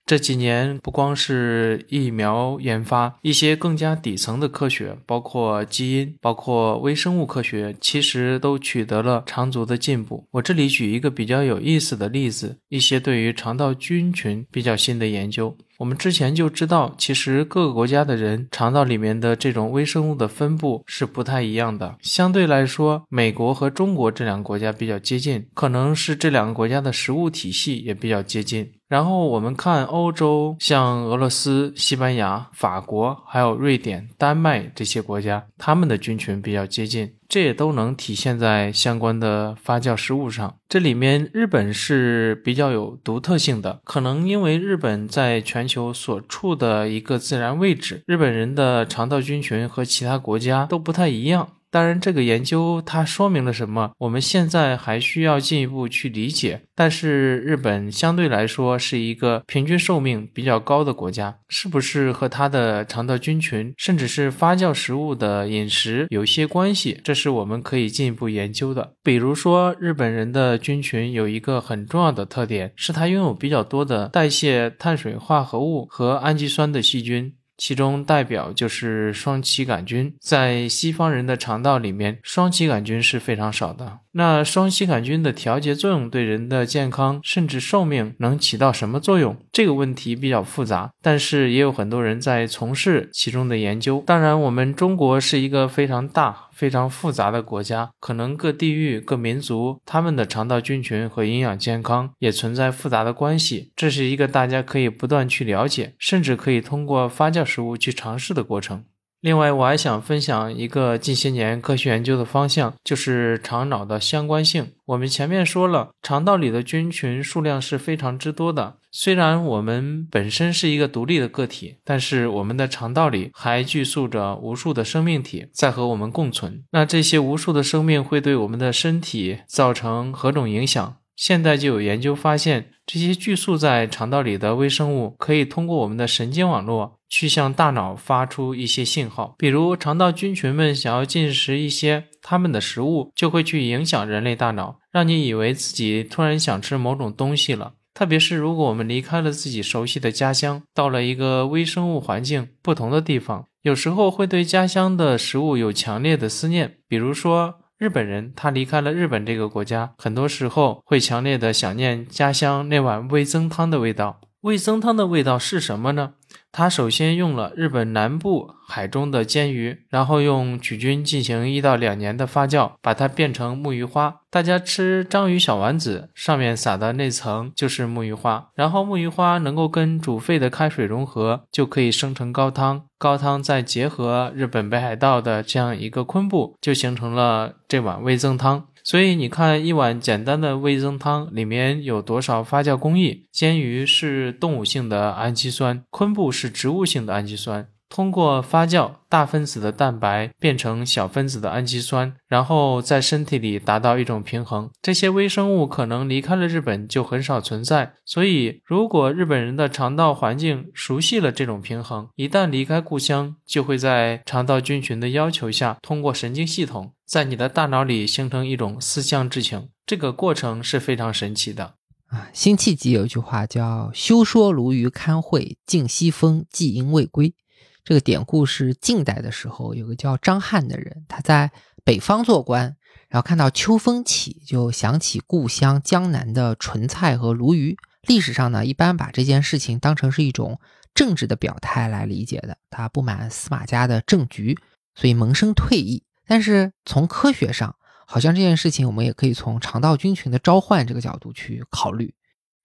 这几年不光是疫苗研发，一些更加底层的科学，包括基因、包括微生物科学，其实都取得了长足的进步。我这里举一个比较有意思的例子：一些对于肠道菌群比较新的研究。我们之前就知道，其实各个国家的人肠道里面的这种微生物的分布是不太一样的。相对来说，美国和中国这两个国家比较接近，可能是这两个国家的食物体系也比较接近。然后我们看欧洲，像俄罗斯、西班牙、法国，还有瑞典、丹麦这些国家，他们的菌群比较接近，这也都能体现在相关的发酵食物上。这里面日本是比较有独特性的，可能因为日本在全球所处的一个自然位置，日本人的肠道菌群和其他国家都不太一样。当然，这个研究它说明了什么？我们现在还需要进一步去理解。但是，日本相对来说是一个平均寿命比较高的国家，是不是和它的肠道菌群，甚至是发酵食物的饮食有一些关系？这是我们可以进一步研究的。比如说，日本人的菌群有一个很重要的特点，是它拥有比较多的代谢碳水化合物和氨基酸的细菌。其中代表就是双歧杆菌，在西方人的肠道里面，双歧杆菌是非常少的。那双歧杆菌的调节作用对人的健康甚至寿命能起到什么作用？这个问题比较复杂，但是也有很多人在从事其中的研究。当然，我们中国是一个非常大、非常复杂的国家，可能各地域、各民族他们的肠道菌群和营养健康也存在复杂的关系。这是一个大家可以不断去了解，甚至可以通过发酵食物去尝试的过程。另外，我还想分享一个近些年科学研究的方向，就是肠脑的相关性。我们前面说了，肠道里的菌群数量是非常之多的。虽然我们本身是一个独立的个体，但是我们的肠道里还居住着无数的生命体在和我们共存。那这些无数的生命会对我们的身体造成何种影响？现在就有研究发现，这些聚宿在肠道里的微生物可以通过我们的神经网络。去向大脑发出一些信号，比如肠道菌群们想要进食一些它们的食物，就会去影响人类大脑，让你以为自己突然想吃某种东西了。特别是如果我们离开了自己熟悉的家乡，到了一个微生物环境不同的地方，有时候会对家乡的食物有强烈的思念。比如说日本人，他离开了日本这个国家，很多时候会强烈的想念家乡那碗味增汤的味道。味增汤的味道是什么呢？它首先用了日本南部海中的煎鱼，然后用曲菌进行一到两年的发酵，把它变成木鱼花。大家吃章鱼小丸子，上面撒的那层就是木鱼花。然后木鱼花能够跟煮沸的开水融合，就可以生成高汤。高汤再结合日本北海道的这样一个昆布，就形成了这碗味增汤。所以你看，一碗简单的味增汤里面有多少发酵工艺？鲣鱼是动物性的氨基酸，昆布是植物性的氨基酸。通过发酵，大分子的蛋白变成小分子的氨基酸，然后在身体里达到一种平衡。这些微生物可能离开了日本就很少存在，所以如果日本人的肠道环境熟悉了这种平衡，一旦离开故乡，就会在肠道菌群的要求下，通过神经系统在你的大脑里形成一种思乡之情。这个过程是非常神奇的啊！辛弃疾有一句话叫“休说鲈鱼堪会，尽西风，季鹰未归”。这个典故是晋代的时候，有个叫张翰的人，他在北方做官，然后看到秋风起，就想起故乡江南的莼菜和鲈鱼。历史上呢，一般把这件事情当成是一种政治的表态来理解的。他不满司马家的政局，所以萌生退意。但是从科学上，好像这件事情我们也可以从肠道菌群的召唤这个角度去考虑。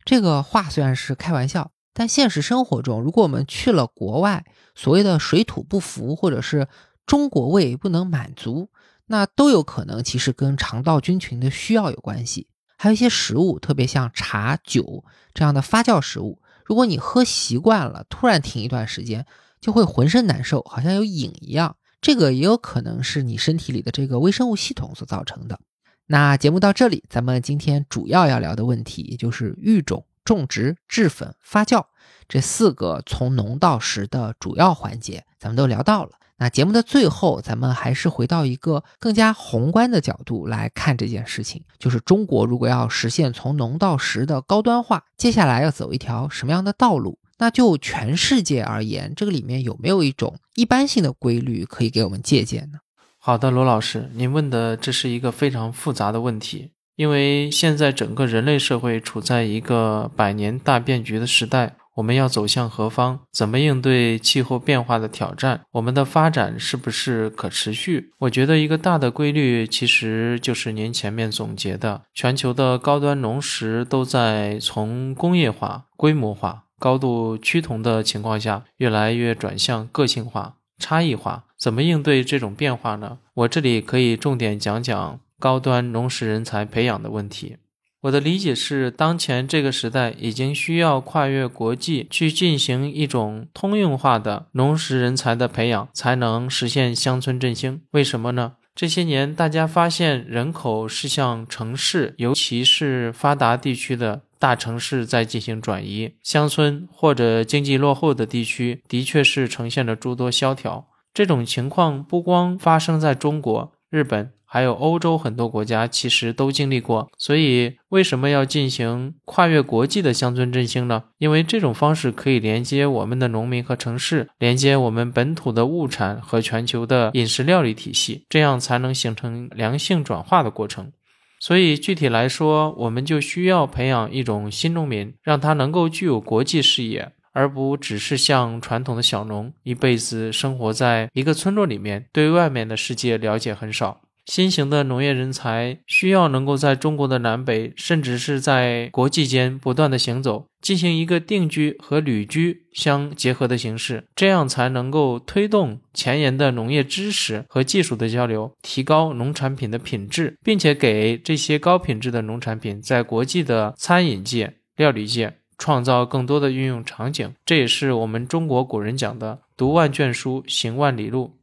这个话虽然是开玩笑。但现实生活中，如果我们去了国外，所谓的水土不服，或者是中国胃不能满足，那都有可能其实跟肠道菌群的需要有关系。还有一些食物，特别像茶酒这样的发酵食物，如果你喝习惯了，突然停一段时间，就会浑身难受，好像有瘾一样。这个也有可能是你身体里的这个微生物系统所造成的。那节目到这里，咱们今天主要要聊的问题，也就是育种。种植、制粉、发酵这四个从农到食的主要环节，咱们都聊到了。那节目的最后，咱们还是回到一个更加宏观的角度来看这件事情，就是中国如果要实现从农到食的高端化，接下来要走一条什么样的道路？那就全世界而言，这个里面有没有一种一般性的规律可以给我们借鉴呢？好的，罗老师，您问的这是一个非常复杂的问题。因为现在整个人类社会处在一个百年大变局的时代，我们要走向何方？怎么应对气候变化的挑战？我们的发展是不是可持续？我觉得一个大的规律其实就是您前面总结的：全球的高端农食都在从工业化、规模化、高度趋同的情况下，越来越转向个性化、差异化。怎么应对这种变化呢？我这里可以重点讲讲高端农食人才培养的问题。我的理解是，当前这个时代已经需要跨越国际去进行一种通用化的农食人才的培养，才能实现乡村振兴。为什么呢？这些年，大家发现人口是向城市，尤其是发达地区的大城市在进行转移，乡村或者经济落后的地区的确是呈现了诸多萧条。这种情况不光发生在中国、日本。还有欧洲很多国家其实都经历过，所以为什么要进行跨越国际的乡村振兴呢？因为这种方式可以连接我们的农民和城市，连接我们本土的物产和全球的饮食料理体系，这样才能形成良性转化的过程。所以具体来说，我们就需要培养一种新农民，让他能够具有国际视野，而不只是像传统的小农，一辈子生活在一个村落里面，对外面的世界了解很少。新型的农业人才需要能够在中国的南北，甚至是在国际间不断的行走，进行一个定居和旅居相结合的形式，这样才能够推动前沿的农业知识和技术的交流，提高农产品的品质，并且给这些高品质的农产品在国际的餐饮界、料理界创造更多的运用场景。这也是我们中国古人讲的“读万卷书，行万里路”。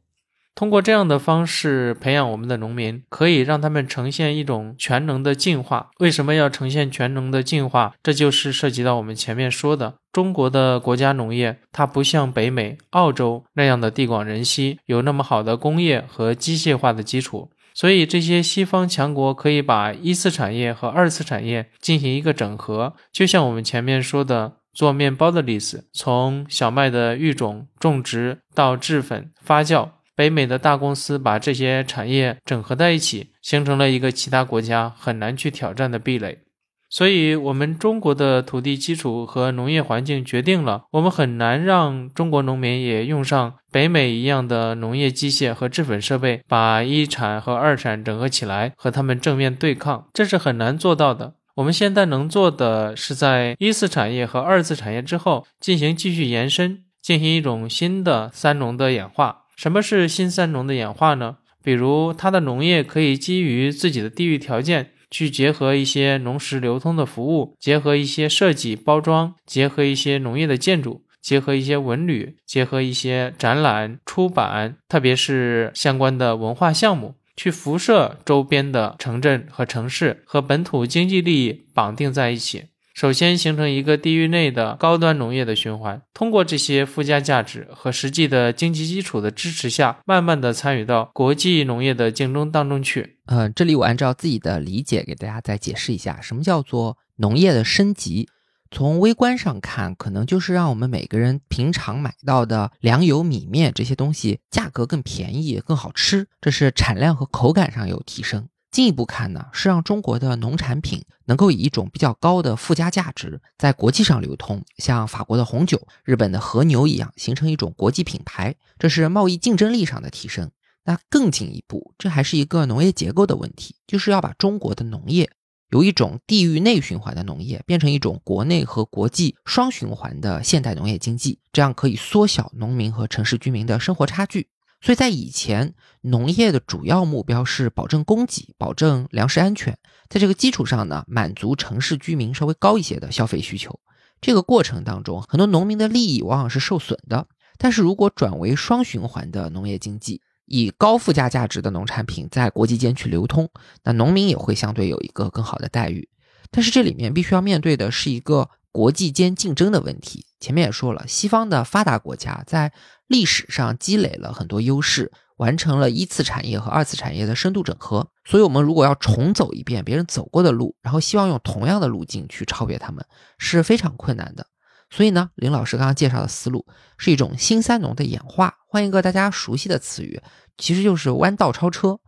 通过这样的方式培养我们的农民，可以让他们呈现一种全能的进化。为什么要呈现全能的进化？这就是涉及到我们前面说的中国的国家农业，它不像北美、澳洲那样的地广人稀，有那么好的工业和机械化的基础。所以这些西方强国可以把一次产业和二次产业进行一个整合，就像我们前面说的做面包的例子，从小麦的育种、种植到制粉、发酵。北美的大公司把这些产业整合在一起，形成了一个其他国家很难去挑战的壁垒。所以，我们中国的土地基础和农业环境决定了，我们很难让中国农民也用上北美一样的农业机械和制粉设备，把一产和二产整合起来和他们正面对抗，这是很难做到的。我们现在能做的是，在一次产业和二次产业之后，进行继续延伸，进行一种新的三农的演化。什么是新三农的演化呢？比如，它的农业可以基于自己的地域条件，去结合一些农食流通的服务，结合一些设计包装，结合一些农业的建筑，结合一些文旅，结合一些展览出版，特别是相关的文化项目，去辐射周边的城镇和城市，和本土经济利益绑定在一起。首先形成一个地域内的高端农业的循环，通过这些附加价值和实际的经济基础的支持下，慢慢的参与到国际农业的竞争当中去。呃，这里我按照自己的理解给大家再解释一下，什么叫做农业的升级？从微观上看，可能就是让我们每个人平常买到的粮油米面这些东西价格更便宜、更好吃，这是产量和口感上有提升。进一步看呢，是让中国的农产品能够以一种比较高的附加价值在国际上流通，像法国的红酒、日本的和牛一样，形成一种国际品牌，这是贸易竞争力上的提升。那更进一步，这还是一个农业结构的问题，就是要把中国的农业由一种地域内循环的农业变成一种国内和国际双循环的现代农业经济，这样可以缩小农民和城市居民的生活差距。所以在以前，农业的主要目标是保证供给、保证粮食安全，在这个基础上呢，满足城市居民稍微高一些的消费需求。这个过程当中，很多农民的利益往往是受损的。但是如果转为双循环的农业经济，以高附加价值的农产品在国际间去流通，那农民也会相对有一个更好的待遇。但是这里面必须要面对的是一个国际间竞争的问题。前面也说了，西方的发达国家在历史上积累了很多优势，完成了一次产业和二次产业的深度整合。所以，我们如果要重走一遍别人走过的路，然后希望用同样的路径去超越他们，是非常困难的。所以呢，林老师刚刚介绍的思路是一种新三农的演化。换一个大家熟悉的词语，其实就是弯道超车。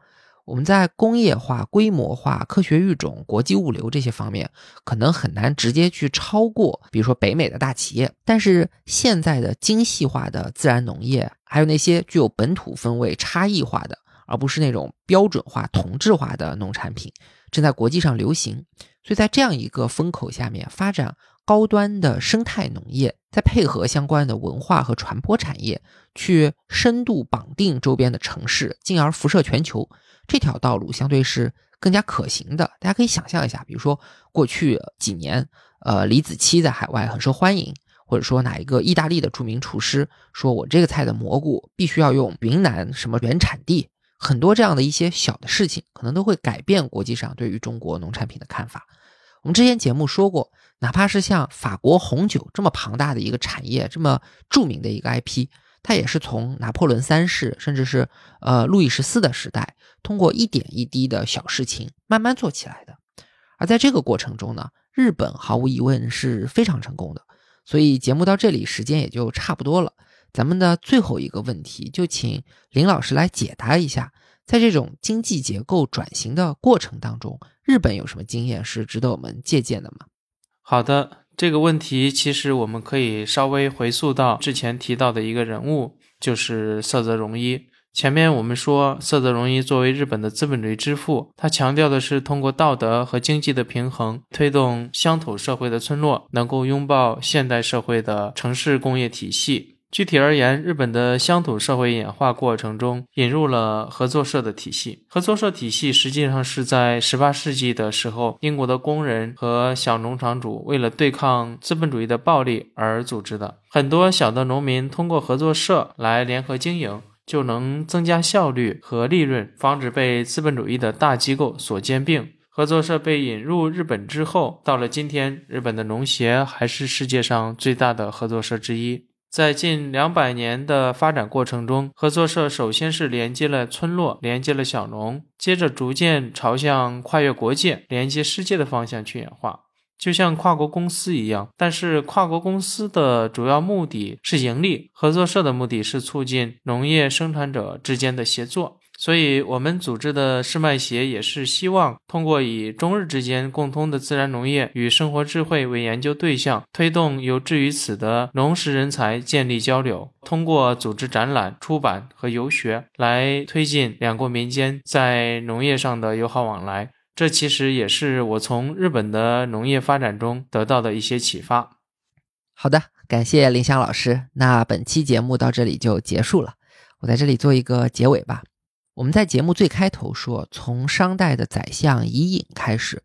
我们在工业化、规模化、科学育种、国际物流这些方面，可能很难直接去超过，比如说北美的大企业。但是现在的精细化的自然农业，还有那些具有本土风味、差异化的，而不是那种标准化、同质化的农产品，正在国际上流行。所以在这样一个风口下面，发展高端的生态农业，再配合相关的文化和传播产业，去深度绑定周边的城市，进而辐射全球。这条道路相对是更加可行的，大家可以想象一下，比如说过去几年，呃，李子柒在海外很受欢迎，或者说哪一个意大利的著名厨师说，我这个菜的蘑菇必须要用云南什么原产地，很多这样的一些小的事情，可能都会改变国际上对于中国农产品的看法。我们之前节目说过，哪怕是像法国红酒这么庞大的一个产业，这么著名的一个 IP。它也是从拿破仑三世，甚至是呃路易十四的时代，通过一点一滴的小事情慢慢做起来的。而在这个过程中呢，日本毫无疑问是非常成功的。所以节目到这里时间也就差不多了，咱们的最后一个问题就请林老师来解答一下，在这种经济结构转型的过程当中，日本有什么经验是值得我们借鉴的吗？好的。这个问题其实我们可以稍微回溯到之前提到的一个人物，就是色泽荣一。前面我们说，色泽荣一作为日本的资本主义之父，他强调的是通过道德和经济的平衡，推动乡土社会的村落能够拥抱现代社会的城市工业体系。具体而言，日本的乡土社会演化过程中引入了合作社的体系。合作社体系实际上是在18世纪的时候，英国的工人和小农场主为了对抗资本主义的暴力而组织的。很多小的农民通过合作社来联合经营，就能增加效率和利润，防止被资本主义的大机构所兼并。合作社被引入日本之后，到了今天，日本的农协还是世界上最大的合作社之一。在近两百年的发展过程中，合作社首先是连接了村落，连接了小农，接着逐渐朝向跨越国界、连接世界的方向去演化，就像跨国公司一样。但是，跨国公司的主要目的是盈利，合作社的目的是促进农业生产者之间的协作。所以，我们组织的世麦协也是希望通过以中日之间共通的自然农业与生活智慧为研究对象，推动有志于此的农食人才建立交流，通过组织展览、出版和游学来推进两国民间在农业上的友好往来。这其实也是我从日本的农业发展中得到的一些启发。好的，感谢林香老师。那本期节目到这里就结束了，我在这里做一个结尾吧。我们在节目最开头说，从商代的宰相伊尹开始，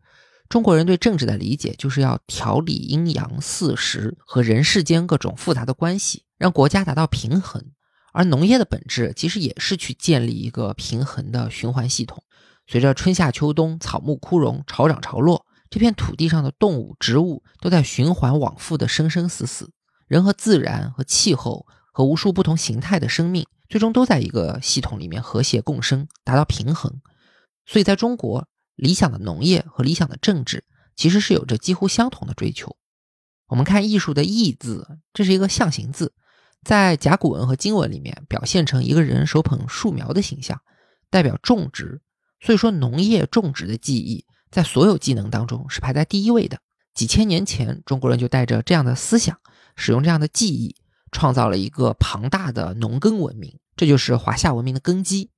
中国人对政治的理解就是要调理阴阳四时和人世间各种复杂的关系，让国家达到平衡。而农业的本质其实也是去建立一个平衡的循环系统。随着春夏秋冬，草木枯荣，潮涨潮落，这片土地上的动物、植物都在循环往复的生生死死，人和自然和气候和无数不同形态的生命。最终都在一个系统里面和谐共生，达到平衡。所以，在中国，理想的农业和理想的政治其实是有着几乎相同的追求。我们看艺术的“艺”字，这是一个象形字，在甲骨文和金文里面表现成一个人手捧树苗的形象，代表种植。所以说，农业种植的技艺在所有技能当中是排在第一位的。几千年前，中国人就带着这样的思想，使用这样的技艺，创造了一个庞大的农耕文明。这就是华夏文明的根基。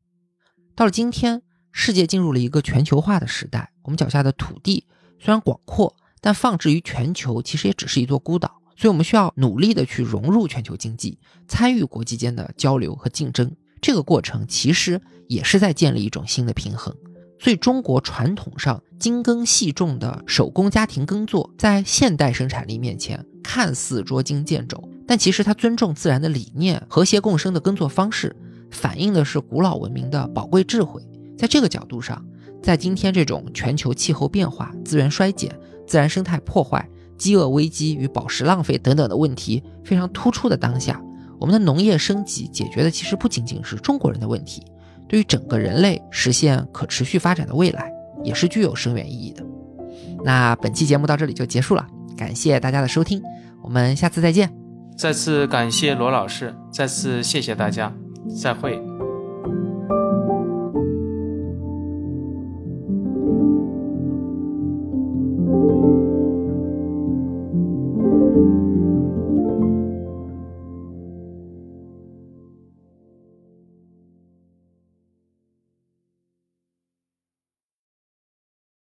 到了今天，世界进入了一个全球化的时代。我们脚下的土地虽然广阔，但放置于全球，其实也只是一座孤岛。所以，我们需要努力的去融入全球经济，参与国际间的交流和竞争。这个过程其实也是在建立一种新的平衡。所以，中国传统上精耕细种的手工家庭耕作，在现代生产力面前，看似捉襟见肘。但其实，它尊重自然的理念、和谐共生的耕作方式，反映的是古老文明的宝贵智慧。在这个角度上，在今天这种全球气候变化、资源衰减、自然生态破坏、饥饿危机与宝石浪费等等的问题非常突出的当下，我们的农业升级解决的其实不仅仅是中国人的问题，对于整个人类实现可持续发展的未来，也是具有深远意义的。那本期节目到这里就结束了，感谢大家的收听，我们下次再见。再次感谢罗老师，再次谢谢大家，再会。